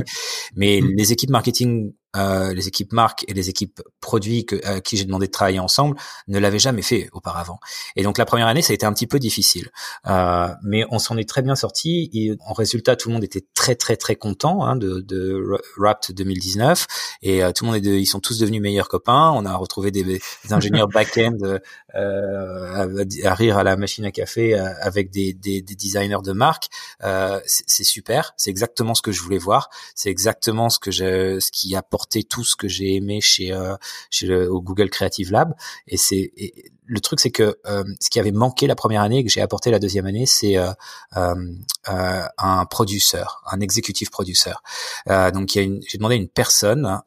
Mais mm. les équipes marketing euh, les équipes marques et les équipes produits que, à qui j'ai demandé de travailler ensemble ne l'avaient jamais fait auparavant. Et donc la première année, ça a été un petit peu difficile, euh, mais on s'en est très bien sorti. Et en résultat, tout le monde était très très très content hein, de, de Wrapped 2019 et euh, tout le monde est, de, ils sont tous devenus meilleurs copains. On a retrouvé des, des [LAUGHS] ingénieurs back-end euh, à, rire à la machine à café euh, avec des, des, des, designers de marque. Euh, c'est super, c'est exactement ce que je voulais voir. C'est exactement ce que je, ce qui apporte tout ce que j'ai aimé chez euh, chez le, au Google Creative Lab. Et c'est le truc, c'est que euh, ce qui avait manqué la première année et que j'ai apporté la deuxième année, c'est euh, un producteur, un exécutif producteur. donc, j'ai demandé à une personne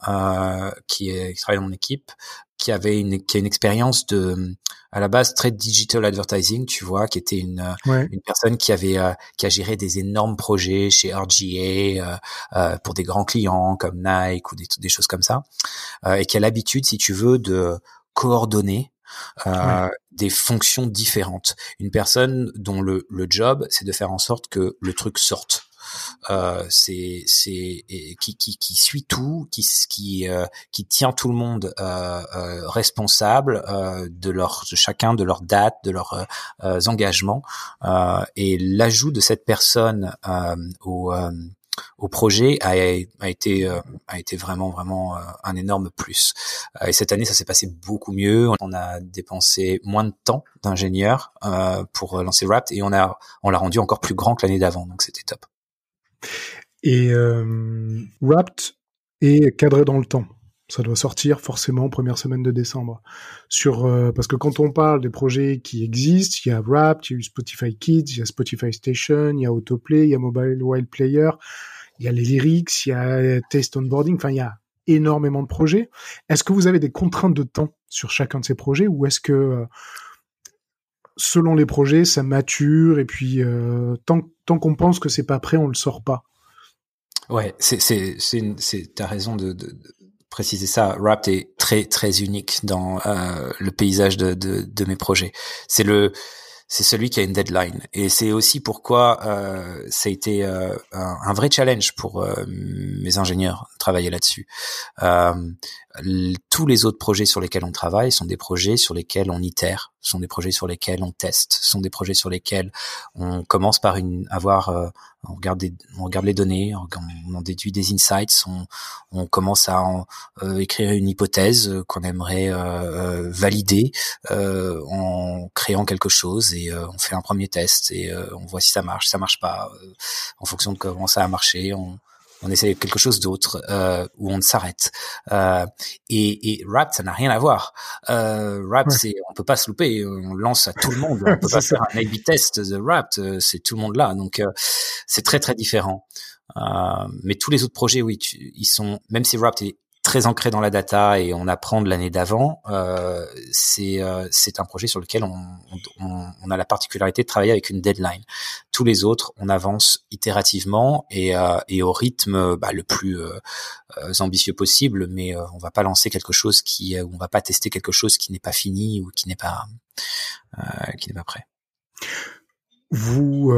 qui travaille dans mon équipe qui avait une qui a une expérience de à la base très digital advertising, tu vois, qui était une une personne qui avait euh, qui a géré des énormes projets chez RGA euh, euh, pour des grands clients comme Nike ou des, des choses comme ça, euh, et qui a l'habitude, si tu veux, de coordonner euh, des fonctions différentes. Une personne dont le, le job, c'est de faire en sorte que le truc sorte. Euh, c'est c'est qui, qui, qui suit tout, qui qui euh, qui tient tout le monde euh, euh responsable euh, de leur de chacun de leurs dates, de leurs engagements et l'ajout de cette personne au au projet a, a été a été vraiment vraiment un énorme plus. et cette année, ça s'est passé beaucoup mieux. On a dépensé moins de temps d'ingénieur pour lancer Wrapped et on a on l'a rendu encore plus grand que l'année d'avant. Donc c'était top. Et euh, Wrapped est cadré dans le temps. Ça doit sortir forcément première semaine de décembre. Sur euh, parce que quand on parle des projets qui existent, il y a Wrapped, il y a Spotify Kids, il y a Spotify Station, il y a Autoplay, il y a Mobile Wild Player, il y a les lyrics, il y a Test Onboarding. Enfin, il y a énormément de projets. Est-ce que vous avez des contraintes de temps sur chacun de ces projets ou est-ce que euh, selon les projets, ça mature et puis euh, tant, tant qu'on pense que c'est pas prêt, on le sort pas. Ouais, c'est c'est c'est t'as raison de, de, préciser ça. Wrapped est très très unique dans euh, le paysage de, de, de mes projets. C'est le c'est celui qui a une deadline. Et c'est aussi pourquoi euh, ça a été euh, un, vrai challenge pour euh, mes ingénieurs de travailler là-dessus. Euh, tous les autres projets sur lesquels on travaille sont des projets sur lesquels on itère, sont des projets sur lesquels on teste, sont des projets sur lesquels on commence par une avoir euh, on regarde on regarde les données, on, on déduit des insights, on, on commence à en, euh, écrire une hypothèse qu'on aimerait euh, valider en créant quelque chose et on fait un premier test et on voit si ça marche, si ça marche pas en fonction de comment ça a marché, on on essaie quelque chose d'autre euh, où on s'arrête. Euh, et, et rap, ça n'a rien à voir. Euh, rap, c'est on peut pas se louper. On lance à tout le monde. On [LAUGHS] peut pas faire un A/B test de rap. Euh, c'est tout le monde là. Donc euh, c'est très très différent. Euh, mais tous les autres projets, oui, ils sont même si rap est très ancré dans la data et on apprend de l'année d'avant, euh, c'est euh, un projet sur lequel on, on, on, a la particularité de travailler avec une deadline. Tous les autres, on avance itérativement et, euh, et au rythme bah, le plus euh, euh, ambitieux possible, mais on va pas lancer quelque chose qui, on va pas tester quelque chose qui n'est pas fini ou qui n'est pas qui n'est pas prêt. Vous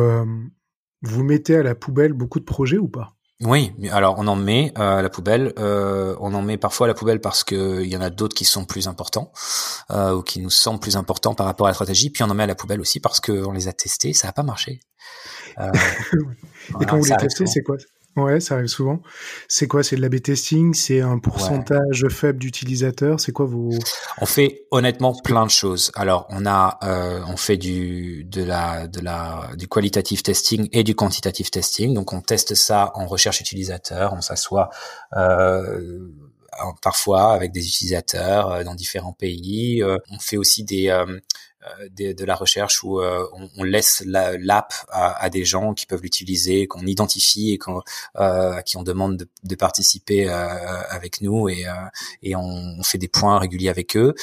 vous mettez à la poubelle beaucoup de projets ou pas? Oui, alors on en met euh, à la poubelle. Euh, on en met parfois à la poubelle parce que il y en a d'autres qui sont plus importants euh, ou qui nous semblent plus importants par rapport à la stratégie. Puis on en met à la poubelle aussi parce qu'on les a testés, ça n'a pas marché. [LAUGHS] Et quand vous les testez, c'est quoi? Ouais, ça arrive souvent. C'est quoi? C'est de l'A/B testing C'est un pourcentage faible d'utilisateurs? C'est quoi vos On fait honnêtement plein de choses. Alors, on a, euh, on fait du de la de la du qualitative testing et du quantitative testing. Donc, on teste ça en recherche utilisateur. On s'assoit. Euh, parfois avec des utilisateurs euh, dans différents pays. On fait aussi des de, de, la recherche où euh, on, laisse l'app à, à, des gens qui peuvent l'utiliser, qu'on identifie et euh, qui on demande de, participer euh, avec nous et, on, fait des points réguliers avec eux.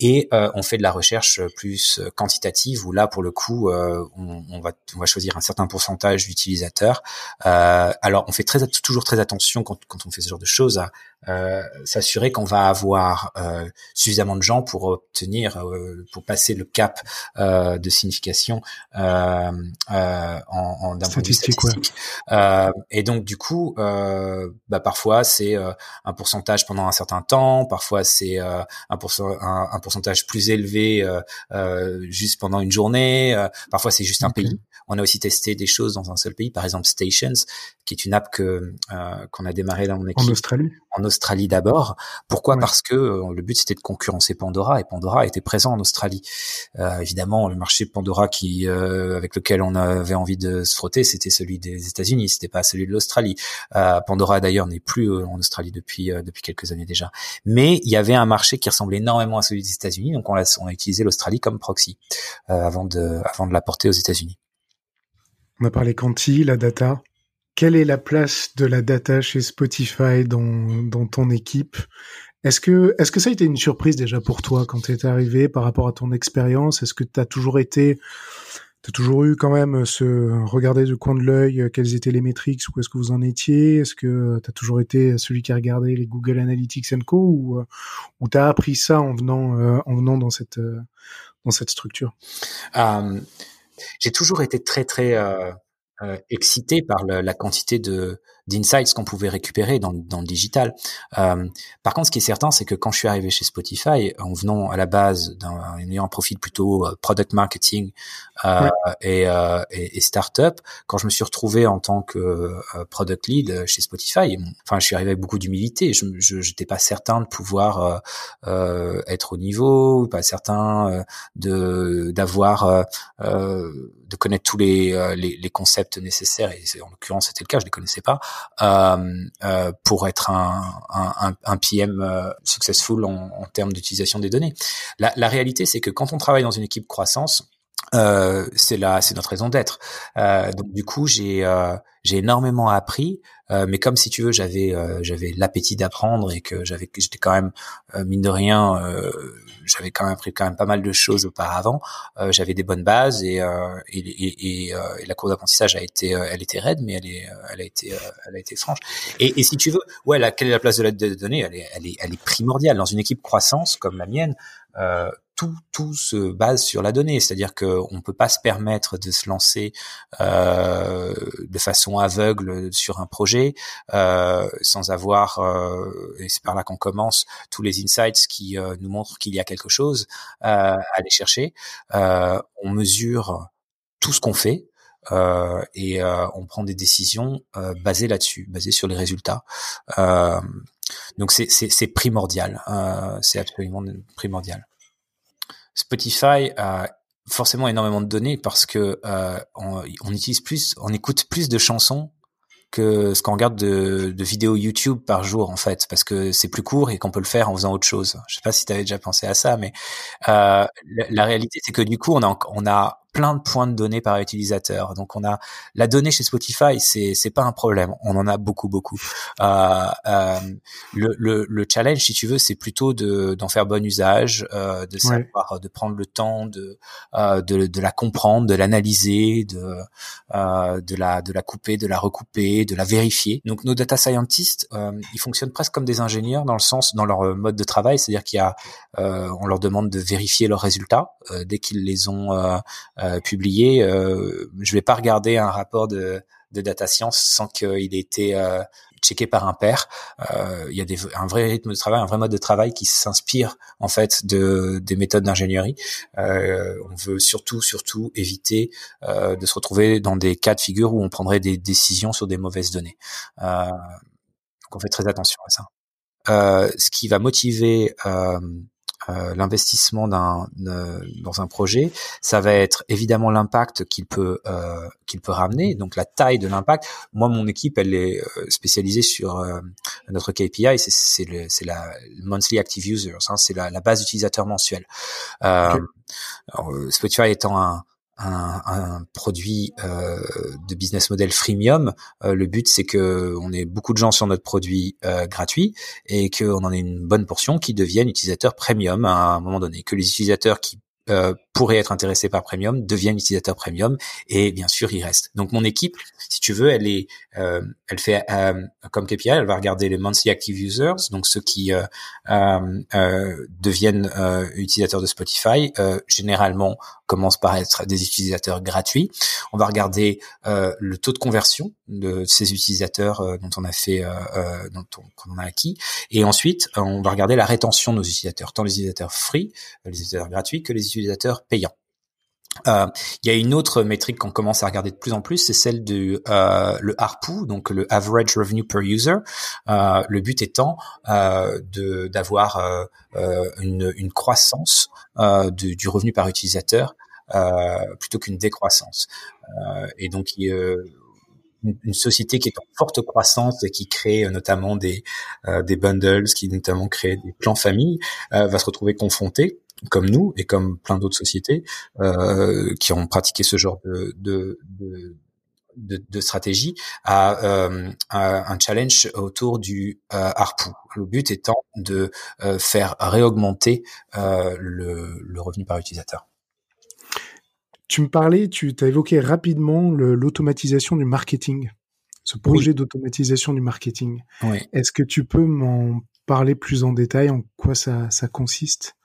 Et on fait de la recherche plus quantitative où là pour le coup on, on, va, on va choisir un certain pourcentage d'utilisateurs. alors on fait très, toujours très attention quand, quand on fait ce genre de choses à euh, s'assurer qu'on va avoir euh, suffisamment de gens pour obtenir, euh, pour passer le cap euh, de signification euh, en, en d'un point de vue statistique. et donc du coup, bah, parfois c'est un pourcentage pendant un certain temps, parfois c'est un, un, un, pourcentage plus élevé juste pendant une journée, parfois c'est juste un pays. On a aussi testé des choses dans un seul pays, par exemple Stations, qui est une app que qu'on a démarré dans mon équipe en Australie. En Australie d'abord. Pourquoi? Parce que euh, le but c'était de concurrencer Pandora et Pandora était présent en Australie. Euh, évidemment, le marché Pandora qui euh, avec lequel on avait envie de se frotter, c'était celui des États-Unis, c'était pas celui de l'Australie. Euh, Pandora d'ailleurs n'est plus euh, en Australie depuis depuis quelques années déjà. Mais il y avait un marché qui ressemblait énormément à celui des États-Unis, donc on a, utilisé l'Australie comme proxy avant de avant la porter aux États-Unis. On a parlé quanti, la data. Quelle est la place de la data chez Spotify dans, ton équipe? Est-ce que, que ça a été une surprise déjà pour toi quand tu es arrivé par rapport à ton expérience? Est-ce que tu as toujours été, tu as toujours eu quand même ce regarder du coin de l'œil euh, quelles étaient les métriques, où est-ce que vous en étiez? Est-ce que tu as toujours été celui qui a regardé les Google Analytics Co ou, euh, ou tu as appris ça en venant, euh, en venant dans cette, dans cette structure? J'ai toujours été très très euh, excité par la quantité de d'insights qu'on pouvait récupérer dans, dans le digital. Euh, par contre, ce qui est certain, c'est que quand je suis arrivé chez Spotify, en venant à la base d'un ayant un profil plutôt euh, product marketing euh, et, euh, et, et startup, quand je me suis retrouvé en tant que euh, product lead chez Spotify, enfin, je suis arrivé avec beaucoup d'humilité. Je n'étais pas certain de pouvoir euh, être au niveau, pas certain de d'avoir de connaître tous les, les, les concepts nécessaires. Et en l'occurrence, c'était le cas. Je les connaissais pas. Euh, euh, pour être un, un, un PM euh, successful en, en termes d'utilisation des données. La, la réalité, c'est que quand on travaille dans une équipe croissance, euh, c'est là, c'est notre raison d'être. Euh, donc du coup, j'ai euh, j'ai énormément appris, euh, mais comme si tu veux, j'avais euh, j'avais l'appétit d'apprendre et que j'avais j'étais quand même mine de rien, j'avais quand même appris quand même pas mal de choses auparavant. j'avais des bonnes bases et et, et, et, la cour d'apprentissage a été elle était raide, mais elle est elle a été elle a été franche. Et, et si tu veux, ouais, la, quelle est la place de la de données Elle est elle est elle est primordiale dans une équipe croissance comme la mienne. Tout, tout se base sur la donnée, c'est-à-dire qu'on ne peut pas se permettre de se lancer euh, de façon aveugle sur un projet euh, sans avoir, euh, et c'est par là qu'on commence, tous les insights qui euh, nous montrent qu'il y a quelque chose euh, à aller chercher. Euh, on mesure tout ce qu'on fait. et on prend des décisions basées là-dessus, basées sur les résultats. donc c'est primordial, c'est absolument primordial. Spotify a forcément énormément de données parce que euh, on, utilise plus, on écoute plus de chansons que ce qu'on regarde de, vidéos YouTube par jour en fait, parce que c'est plus court et qu'on peut le faire en faisant autre chose. Je sais pas si tu avais déjà pensé à ça, mais euh, la, réalité c'est que du coup on a on a plein de points de données par utilisateur. Donc on a la donnée chez Spotify, c'est c'est pas un problème. On en a beaucoup beaucoup. Euh, euh, le, le, le challenge, si tu veux, c'est plutôt de d'en faire bon usage, euh, de savoir, de prendre le temps de euh, de, de la comprendre, de l'analyser, de euh, de la de la couper, de la recouper, de la vérifier. Donc nos data scientists, euh, ils fonctionnent presque comme des ingénieurs dans le sens dans leur mode de travail, c'est-à-dire qu'il y a on leur demande de vérifier leurs résultats dès qu'ils les ont euh, publié. Euh, je vais pas regarder un rapport de, de data science sans qu'il ait été euh, checké par un père. Euh, il y a des, un vrai rythme de travail, un vrai mode de travail qui s'inspire en fait de des méthodes d'ingénierie. Euh, on veut surtout, surtout éviter de se retrouver dans des cas de figure où on prendrait des décisions sur des mauvaises données. donc on fait très attention à ça. ce qui va motiver euh, l'investissement d'un dans un projet, ça va être évidemment l'impact qu'il peut euh, qu'il peut ramener, donc la taille de l'impact. Moi, mon équipe, elle est euh, spécialisée sur euh, notre KPI, c'est c'est c'est la monthly active users, hein, c'est la, la, base utilisateur mensuel. Euh, Spotify étant un un, un produit euh, de business model freemium. Euh, le but, c'est que on ait beaucoup de gens sur notre produit euh, gratuit et qu'on en ait une bonne portion qui deviennent utilisateurs premium à un moment donné. Que les utilisateurs qui euh, pourraient être intéressés par Premium deviennent utilisateurs Premium et bien sûr ils restent. Donc mon équipe, si tu veux, elle est, euh, elle fait euh, comme KPI, elle va regarder les monthly active users, donc ceux qui deviennent utilisateurs de Spotify. généralement, commencent par être des utilisateurs gratuits. On va regarder le taux de conversion de ces utilisateurs dont on a fait, dont on, a acquis, et ensuite on va regarder la rétention de nos utilisateurs, tant les utilisateurs free, les utilisateurs gratuits, que les utilisateurs utilisateurs Euh, il y a une autre métrique qu'on commence à regarder de plus en plus, c'est celle du euh, le ARPU, donc le Average Revenue per User. Euh, le but étant euh, de d'avoir euh, une, une, croissance du, du, revenu par utilisateur plutôt qu'une décroissance. et donc une société qui est en forte croissance et qui crée notamment des des bundles, qui notamment crée des plans famille, va se retrouver confrontée comme nous et comme plein d'autres sociétés euh, qui ont pratiqué ce genre de, de, de de, de, stratégie à, euh, un challenge autour du euh, ARPU. Le but étant de euh, faire réaugmenter euh, le, le, revenu par utilisateur. Tu me parlais, tu as évoqué rapidement l'automatisation du marketing, ce projet d'automatisation du marketing. Oui. Est-ce que tu peux m'en parler plus en détail, en quoi ça, ça consiste?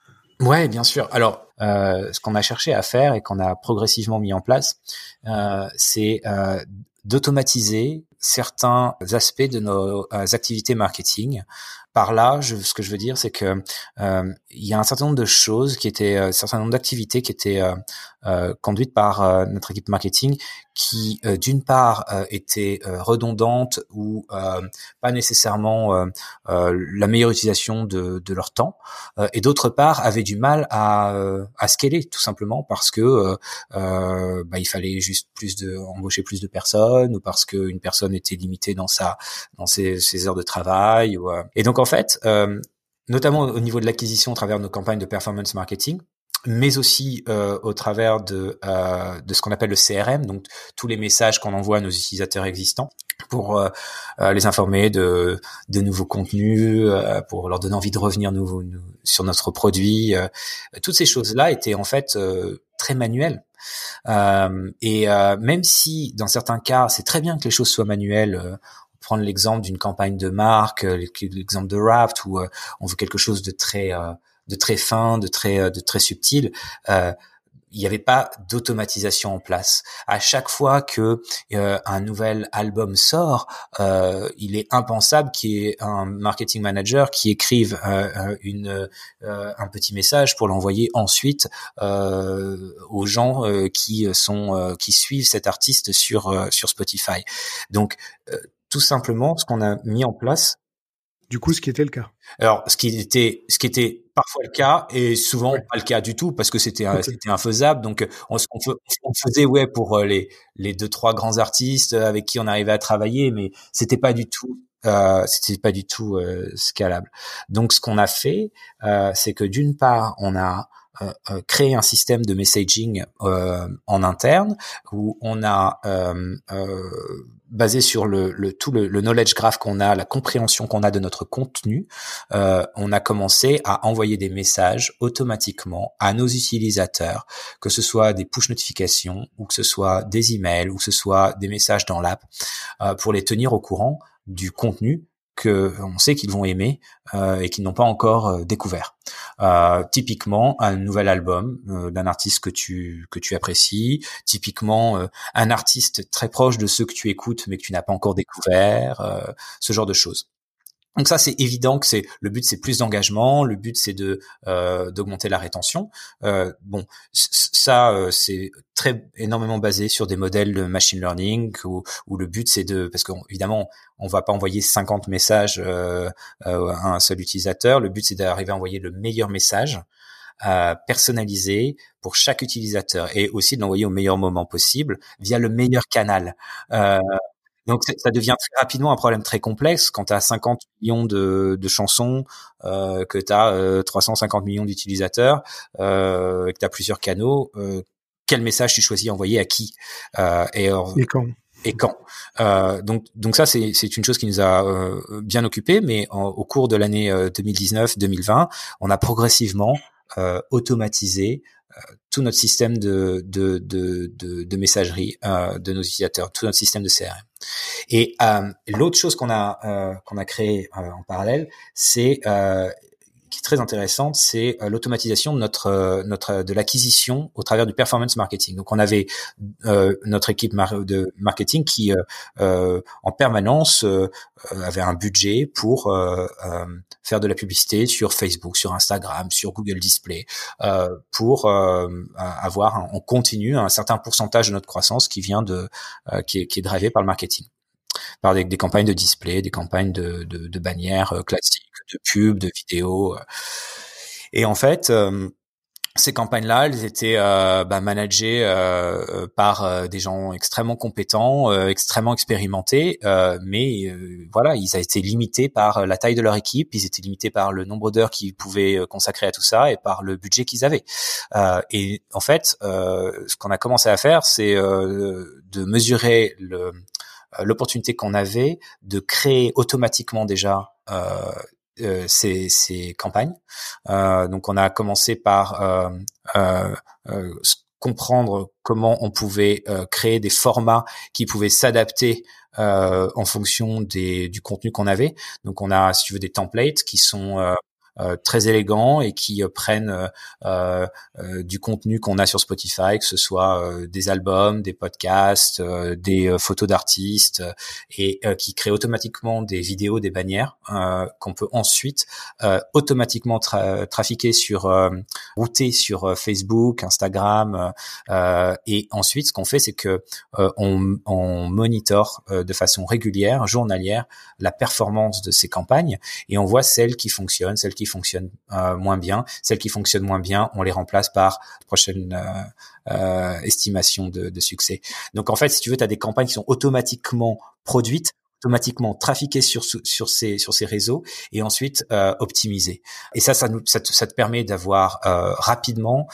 Ouais, bien sûr. Alors, euh, ce qu'on a cherché à faire et qu'on a progressivement mis en place, euh, c'est euh, d'automatiser certains aspects de nos activités marketing. Par là, je, ce que je veux dire, c'est que euh, il y a un certain nombre de choses qui étaient, euh, un certain nombre d'activités qui étaient conduites par notre équipe marketing, qui d'une part étaient redondantes ou pas nécessairement la meilleure utilisation de, de leur temps, et d'autre part avaient du mal à, à scaler tout simplement parce que bah, il fallait juste plus de embaucher plus de personnes ou parce qu'une personne était limitée dans sa dans ses, ses heures de travail. Ou, euh. Et donc en fait, euh, notamment au niveau de l'acquisition à travers nos campagnes de performance marketing, mais aussi euh, au travers de, euh, de ce qu'on appelle le CRM, donc tous les messages qu'on envoie à nos utilisateurs existants pour euh, euh les informer de, de nouveaux contenus, euh, pour leur donner envie de revenir nouveau, sur notre produit. toutes ces choses-là étaient en fait très manuelles. et même si dans certains cas, c'est très bien que les choses soient manuelles, prendre l'exemple d'une campagne de marque, l'exemple de Raft, où on veut quelque chose de très de très fin, de très euh, de très subtil. Euh, il n'y avait pas d'automatisation en place. À chaque fois que euh, un nouvel album sort, euh, il est impensable qu'il y ait un marketing manager qui écrive euh, une, un petit message pour l'envoyer ensuite aux gens qui sont qui suivent cet artiste sur sur Spotify. Donc tout simplement, ce qu'on a mis en place, du coup, ce qui était le cas. Alors, ce qui était, ce qui était parfois le cas et souvent pas le cas du tout parce que c'était c'était infaisable. Donc, on, on, faisait ouais pour euh, les les deux trois grands artistes avec qui on arrivait à travailler, mais c'était pas du tout euh, c'était pas du tout euh, scalable. Donc, ce qu'on a fait, euh, c'est que d'une part, on a créé un système de messaging en interne où on a basé sur le, le tout le, knowledge graph qu'on a, la compréhension qu'on a de notre contenu, euh, on a commencé à envoyer des messages automatiquement à nos utilisateurs, que ce soit des push notifications ou que ce soit des emails ou que ce soit des messages dans l'app, euh, pour les tenir au courant du contenu que on sait qu'ils vont aimer euh, et qu'ils n'ont pas encore euh, découvert. Euh, typiquement, un nouvel album d'un artiste que tu que tu apprécies. Typiquement, un artiste très proche de ceux que tu écoutes mais que tu n'as pas encore découvert. ce genre de choses. Donc ça, c'est évident que c'est le but, c'est plus d'engagement. Le but, c'est de euh, d'augmenter la rétention. Euh, bon, ça, euh, c'est très énormément basé sur des modèles de machine learning où, où le but, c'est de parce qu'évidemment, on, on va pas envoyer 50 messages euh, euh, à un seul utilisateur. Le but, c'est d'arriver à envoyer le meilleur message. Euh, personnalisé pour chaque utilisateur et aussi de l'envoyer au meilleur moment possible via le meilleur canal. Euh, donc ça devient très rapidement un problème très complexe quand tu as 50 millions de, de chansons, euh, que tu as euh, 350 millions d'utilisateurs, euh, que tu as plusieurs canaux. Euh, quel message tu choisis d'envoyer à qui euh, et, et, quand? Et quand? Euh, donc, donc ça, c'est, c'est une chose qui nous a euh, bien occupé, mais au cours de l'année 2019-2020, on a progressivement automatisé tout notre système de, de, de, de, messagerie euh, de nos utilisateurs, tout notre système de CRM. Et euh, l'autre chose qu'on a euh, qu'on a créé euh, en parallèle, c'est qui est très intéressante, c'est euh, l'automatisation de notre euh, notre de l'acquisition au travers du performance marketing. Donc on avait euh, notre équipe de marketing qui en permanence avait un budget pour faire de la publicité sur Facebook, sur Instagram, sur Google Display, pour avoir en continu un certain pourcentage de notre croissance qui vient de qui est, qui est drivé par le marketing par des, des, campagnes de display, des campagnes de, de, de bannières classiques de pubs, de vidéos. Euh. Et en fait, euh, ces campagnes-là, elles étaient euh, bah, managées euh, par des gens extrêmement compétents, extrêmement expérimentés, mais voilà, ils ont été limités par la taille de leur équipe, ils étaient limités par le nombre d'heures qu'ils pouvaient consacrer à tout ça et par le budget qu'ils avaient. et en fait, ce qu'on a commencé à faire, c'est de mesurer l'opportunité qu'on avait de créer automatiquement déjà euh, ces, campagnes. Euh, donc on a commencé par euh, euh, euh comprendre comment on pouvait créer des formats qui pouvaient s'adapter en fonction des, du contenu qu'on avait. Donc on a, si tu veux, des templates qui sont très élégants et qui euh, prennent euh, du contenu qu'on a sur Spotify, que ce soit des albums, des podcasts, des photos d'artistes, et qui créent automatiquement des vidéos, des bannières qu'on peut ensuite automatiquement trafiquer sur router sur Facebook, Instagram, et ensuite ce qu'on fait, c'est que on, on monitor de façon régulière, journalière, la performance de ces campagnes et on voit celles qui fonctionnent, celles qui qui fonctionnent euh, moins bien. Celles qui fonctionnent moins bien, on les remplace par prochaine euh, euh, estimation de, succès. Donc en fait, si tu veux, tu as des campagnes qui sont automatiquement produites automatiquement trafiquer sur sur ces sur ces réseaux et ensuite optimiser. Et ça, ça nous ça te, ça te permet d'avoir rapidement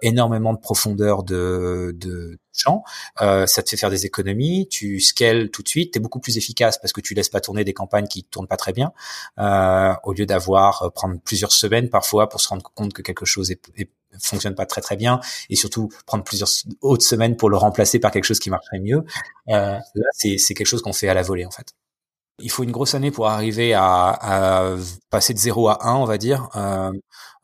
énormément de profondeur de de champ. Euh, ça te fait faire des économies. Tu scales tout de suite. T'es beaucoup plus efficace parce que tu laisses pas tourner des campagnes qui tournent pas très bien euh, au lieu d'avoir euh, prendre plusieurs semaines parfois pour se rendre compte que quelque chose est, est fonctionne pas très très bien et surtout prendre plusieurs autres semaines pour le remplacer par quelque chose qui marcherait mieux. Euh, là, c'est, c'est quelque chose qu'on fait à la volée en fait. Il faut une grosse année pour arriver à, à passer de 0 à 1, on va dire, euh,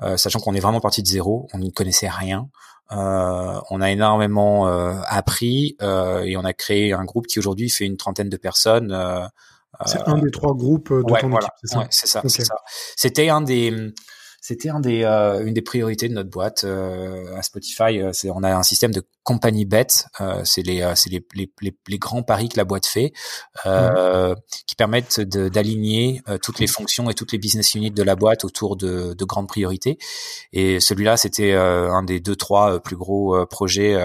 euh, sachant qu'on est vraiment parti de zéro, on n'y connaissait rien. Euh, on a énormément euh, appris euh, et on a créé un groupe qui aujourd'hui fait une trentaine de personnes. c'est un des trois groupes de ton équipe, c'est ça, ouais, c'est ça, c'est ça. C'était un des c'était un des, euh, une des priorités de notre boîte euh, à Spotify. Euh, c'est, on a un système de compagnie bet. c'est les, c'est les, les, les, grands paris que la boîte fait, mmh. qui permettent d'aligner toutes les fonctions et toutes les business units de la boîte autour de, de grandes priorités. Et celui-là, c'était un des deux trois plus gros projets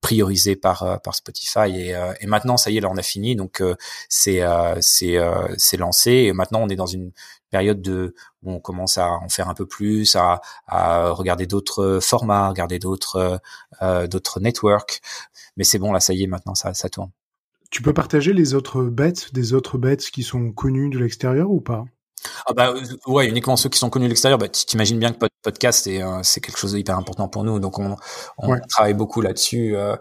priorisé par par Spotify et, et maintenant ça y est là on a fini donc c'est c'est c'est lancé et maintenant on est dans une période de où on commence à en faire un peu plus, à, à regarder d'autres formats, regarder d'autres euh, d'autres networks. Mais c'est bon là, ça y est, maintenant ça ça tourne. Tu peux partager les autres bêtes, des autres bêtes qui sont connus de l'extérieur ou pas? Ah bah ouais, uniquement ceux qui sont connus de l'extérieur. Bah, t'imagines bien que podcast c'est euh, c'est quelque chose d'hyper important pour nous, donc on, on travaille beaucoup là-dessus. Euh,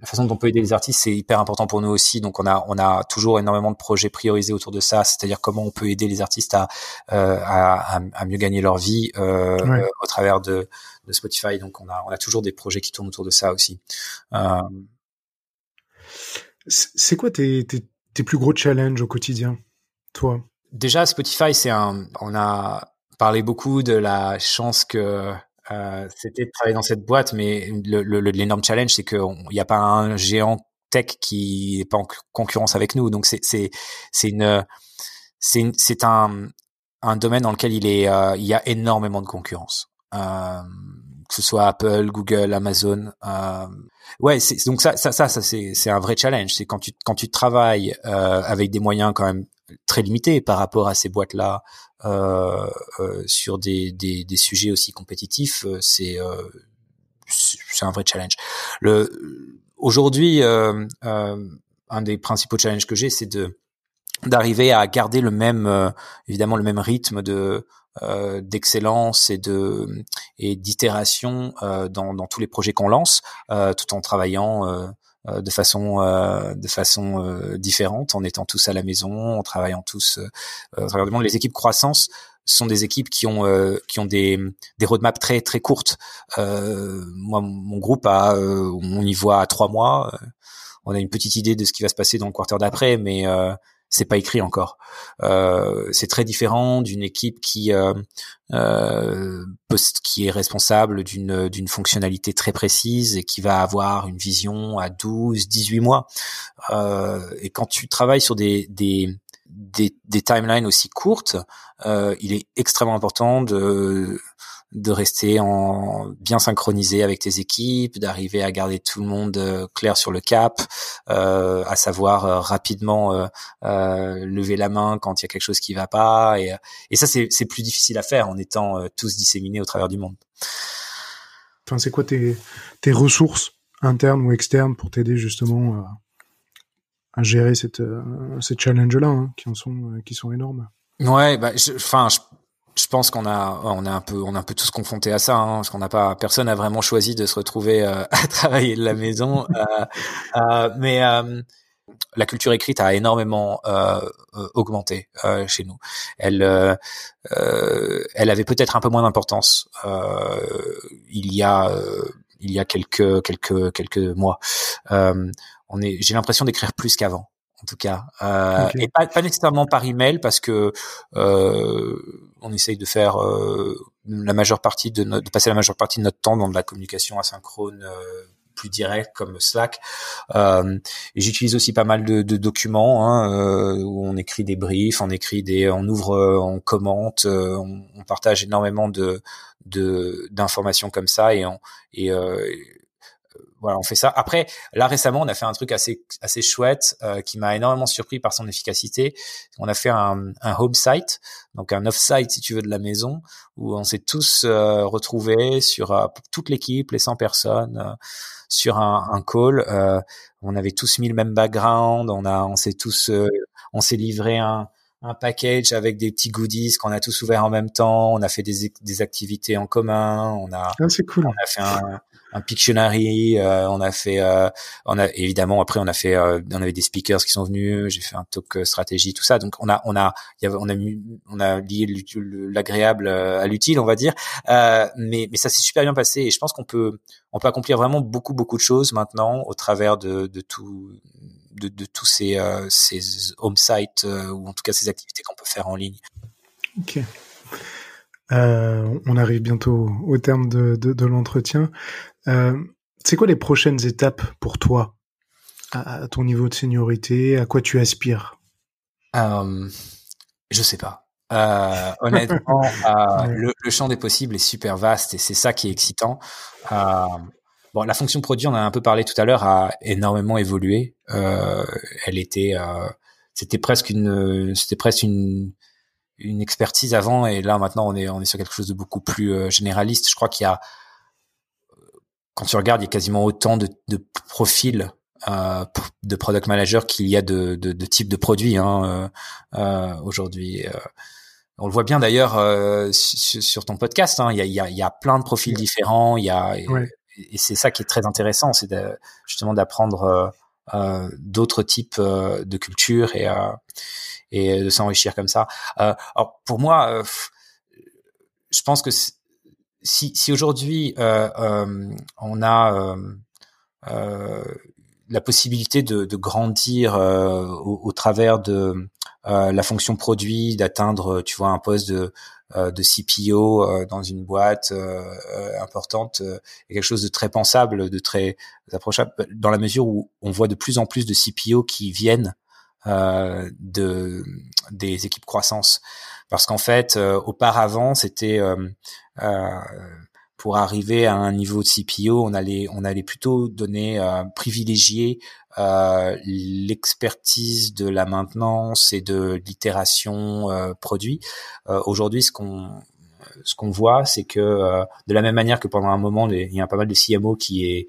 la façon dont on peut aider les artistes, c'est hyper important pour nous aussi. Donc on a on a toujours énormément de projets priorisés autour de ça, c'est-à-dire comment on peut aider les artistes à euh, à, à, mieux gagner leur vie euh, au travers de, de Spotify. Donc on a on a toujours des projets qui tournent autour de ça aussi. Euh... C'est quoi tes, tes tes plus gros challenges au quotidien, toi? Déjà Spotify, c'est un on a parlé beaucoup de la chance que euh, c'était de travailler dans cette boîte, mais l'énorme challenge, c'est qu'il n'y a pas un géant tech qui n'est pas en concurrence avec nous. Donc c'est c'est une c'est un un domaine dans lequel il est euh, il y a énormément de concurrence. Euh, que ce soit Apple, Google, Amazon. Euh, ouais, donc ça, ça, ça, ça c'est, un vrai challenge. C'est quand tu quand tu travailles euh, avec des moyens quand même très limités par rapport à ces boîtes-là sur des, des, des, sujets aussi compétitifs, euh, c'est c'est un vrai challenge. Le aujourd'hui, un des principaux challenges que j'ai, c'est de d'arriver à garder le même évidemment le même rythme de euh, d'excellence et de et d'itération euh, dans, dans tous les projets qu'on lance, euh, tout en travaillant euh, de façon euh, de façon euh, différente en étant tous à la maison en travaillant tous euh, les équipes croissance sont des équipes qui ont qui ont des des roadmaps très très courtes. Moi mon groupe a on y voit à trois mois. On a une petite idée de ce qui va se passer dans le quarter d'après mais c'est pas écrit encore. Euh, c'est très différent d'une équipe qui euh, euh, qui est responsable d'une d'une fonctionnalité très précise et qui va avoir une vision à 12, 18 mois. Euh, et quand tu travailles sur des des des, des timelines aussi courtes, euh, il est extrêmement important de de rester en bien synchronisé avec tes équipes, d'arriver à garder tout le monde euh, clair sur le cap, euh, à savoir euh, rapidement euh, euh, lever la main quand il y a quelque chose qui va pas. Et, et ça, c'est plus difficile à faire en étant tous disséminés au travers du monde. Enfin, c'est quoi tes, tes ressources internes ou externes pour t'aider justement à, à, gérer cette, ces challenges-là, hein, qui en sont, qui sont énormes? Ouais, bah, enfin, je, je pense qu'on a on a un peu on a un peu tous confronté à ça hein, parce qu'on n'a pas personne n'a vraiment choisi de se retrouver euh, [LAUGHS] à travailler de la maison euh, euh, mais euh, la culture écrite a énormément euh, augmenté chez nous. Elle elle avait peut-être un peu moins d'importance il y a il y a quelques quelques quelques mois. On est j'ai l'impression d'écrire plus qu'avant en tout cas, euh, et pas, pas, nécessairement par email parce que euh, on essaye de faire euh, la majeure partie de, notre, de passer la majeure partie de notre temps dans de la communication asynchrone euh, plus directe comme Slack. Euh, j'utilise aussi pas mal de, de documents hein, euh, où on écrit des briefs, on écrit des, on ouvre, on commente, on, on, partage énormément de d'informations comme ça et on, et voilà, on fait ça. Après, là récemment, on a fait un truc assez assez chouette euh, qui m'a énormément surpris par son efficacité. On a fait un, un home site, donc un off-site si tu veux de la maison, où on s'est tous euh, retrouvés sur euh, toute l'équipe, les 100 personnes, euh, sur un, un call. on avait tous mis le même background, on a, on s'est tous, on s'est livré un un package avec des petits goodies qu'on a tous ouvert en même temps. On a fait des, des activités en commun. On a, ah, cool. On a fait un, un Pictionary, euh, on a fait, euh, on a évidemment après on a fait, euh, on avait des speakers qui sont venus, j'ai fait un talk stratégie, tout ça. Donc on a, on a, y on a on a lié l'agréable à l'utile, on va dire. mais, mais ça s'est super bien passé et je pense qu'on peut, on peut accomplir vraiment beaucoup, beaucoup de choses maintenant au travers de, de, de tous ces, ces home sites ou en tout cas ces activités qu'on peut faire en ligne. Ok. Euh, on arrive bientôt au terme de, de, de l'entretien. Euh, c'est quoi les prochaines étapes pour toi à, ton niveau de seniorité? À quoi tu aspires? Euh, Je sais pas. Euh, honnêtement, [LAUGHS] euh, le, champ des possibles est super vaste et c'est ça qui est excitant. Euh, bon, la fonction produit, on en a un peu parlé tout à l'heure, a énormément évolué. Elle était, c'était presque une, c'était presque une, une expertise avant, et là maintenant on est, on est sur quelque chose de beaucoup plus euh, généraliste. Je crois qu'il y a, quand tu regardes, il y a quasiment autant de, de profils euh, de product manager qu'il y a de, de, de types de produits hein, euh, aujourd'hui. On le voit bien d'ailleurs sur, ton podcast. Hein, il, y a, il, y a, il y a plein de profils différents. Il y a et c'est ça qui est très intéressant, c'est justement d'apprendre euh, euh, d'autres types euh, de cultures et et de s'enrichir comme ça. alors pour moi, je pense que si, si aujourd'hui on a la possibilité de, de grandir au, au, travers de la fonction produit, d'atteindre, tu vois, un poste de euh, de CPO euh, dans une boîte euh, importante est quelque chose de très pensable, de très approchable, dans la mesure où on voit de plus en plus de CPO qui viennent de des équipes croissance. Parce qu'en fait auparavant c'était pour arriver à un niveau de CPO, on allait on allait plutôt donner privilégier euh, l'expertise de la maintenance et de l'itération euh, produit. Euh, aujourd'hui, ce qu'on ce qu'on voit, c'est que de la même manière que pendant un moment, il y a pas mal de CMO qui est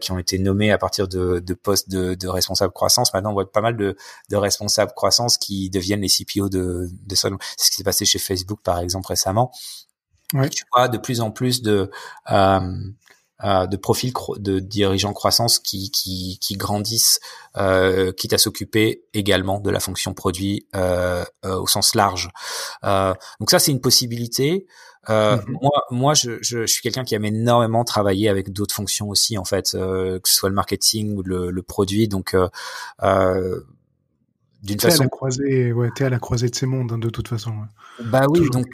qui ont été nommés à partir de, de postes de, de responsables croissance. Maintenant, on voit pas mal de, de responsables croissance qui deviennent les CPO de, de C'est ce qui s'est passé chez Facebook, par exemple, récemment. Ouais. Tu vois de plus en plus de euh, euh, de profils de dirigeants croissance qui, qui, qui grandissent, euh, quitte à s'occuper également de la fonction produit euh, euh au sens large. Euh, donc ça, c'est une possibilité. Mm-hmm. Moi, moi, je, je, suis quelqu'un qui aime énormément travailler avec d'autres fonctions aussi, en fait, que ce soit le marketing ou le, le produit. Donc, d'une façon. À la croisée, ouais, t'es à la croisée de ces mondes, hein, de toute façon. Bah oui, donc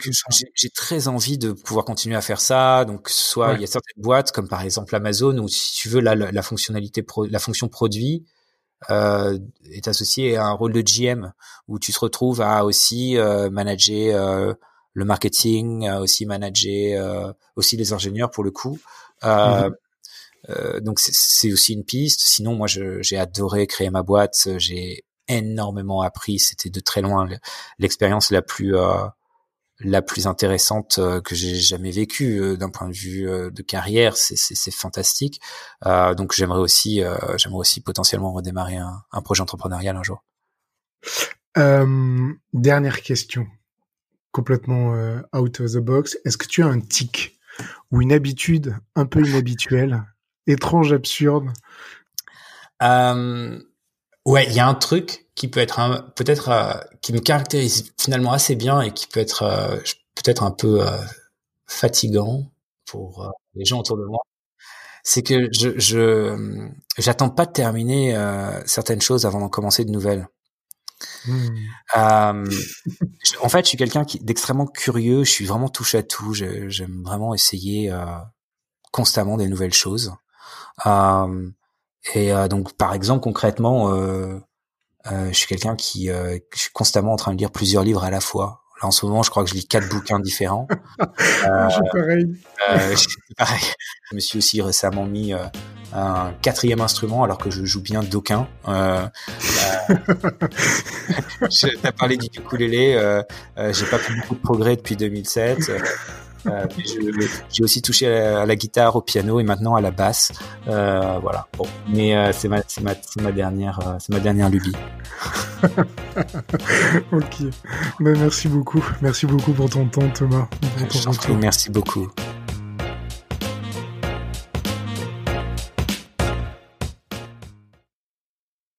j'ai très envie de pouvoir continuer à faire ça. Donc, soit il y a certaines boîtes, comme par exemple Amazon, où si tu veux, la, la, fonctionnalité, pro, la fonction produit euh, est associée à un rôle de GM, où tu te retrouves à aussi euh, manager euh, le marketing, à aussi manager euh, aussi les ingénieurs pour le coup. Euh, mm-hmm. donc c'est aussi une piste. Sinon, moi, j'ai adoré créer ma boîte. J'ai énormément appris. C'était de très loin l'expérience la plus euh, la plus intéressante euh, que j'ai jamais vécue euh, d'un point de vue de carrière. C'est fantastique. donc j'aimerais aussi j'aimerais aussi potentiellement redémarrer un, un, projet entrepreneurial un jour. dernière question, complètement out of the box. Est-ce que tu as un tic ou une habitude un peu inhabituelle, étrange, absurde? Ouais, il y a un truc qui peut être peut-être euh, qui me caractérise finalement assez bien et qui peut être euh, peut-être un peu euh, fatigant pour les gens autour de moi. C'est que je je j'attends pas de terminer certaines choses avant d'en commencer de nouvelles. Mmh. en fait, je suis quelqu'un qui d'extrêmement curieux. Je suis vraiment touche à tout. J'aime vraiment essayer constamment des nouvelles choses. Et euh, donc, par exemple, concrètement, euh, euh, je suis quelqu'un qui je suis constamment en train de lire plusieurs livres à la fois. Là, en ce moment, je crois que je lis quatre bouquins différents. [LAUGHS] euh, je pareil. [LAUGHS] Euh, pareil. Je me suis aussi récemment mis euh, un quatrième instrument alors que je joue bien d'aucun. Euh, [LAUGHS] T'as parlé du ukulélé. Euh, J'ai pas fait beaucoup de progrès depuis 2007. Euh, j'ai aussi touché à la, guitare, au piano et maintenant à la basse. Euh, voilà. Bon, mais euh, c'est ma, ma, ma, dernière, c'est ma dernière lubie. [LAUGHS] ok. Ben, merci beaucoup. Merci beaucoup pour ton temps, Thomas. merci beaucoup.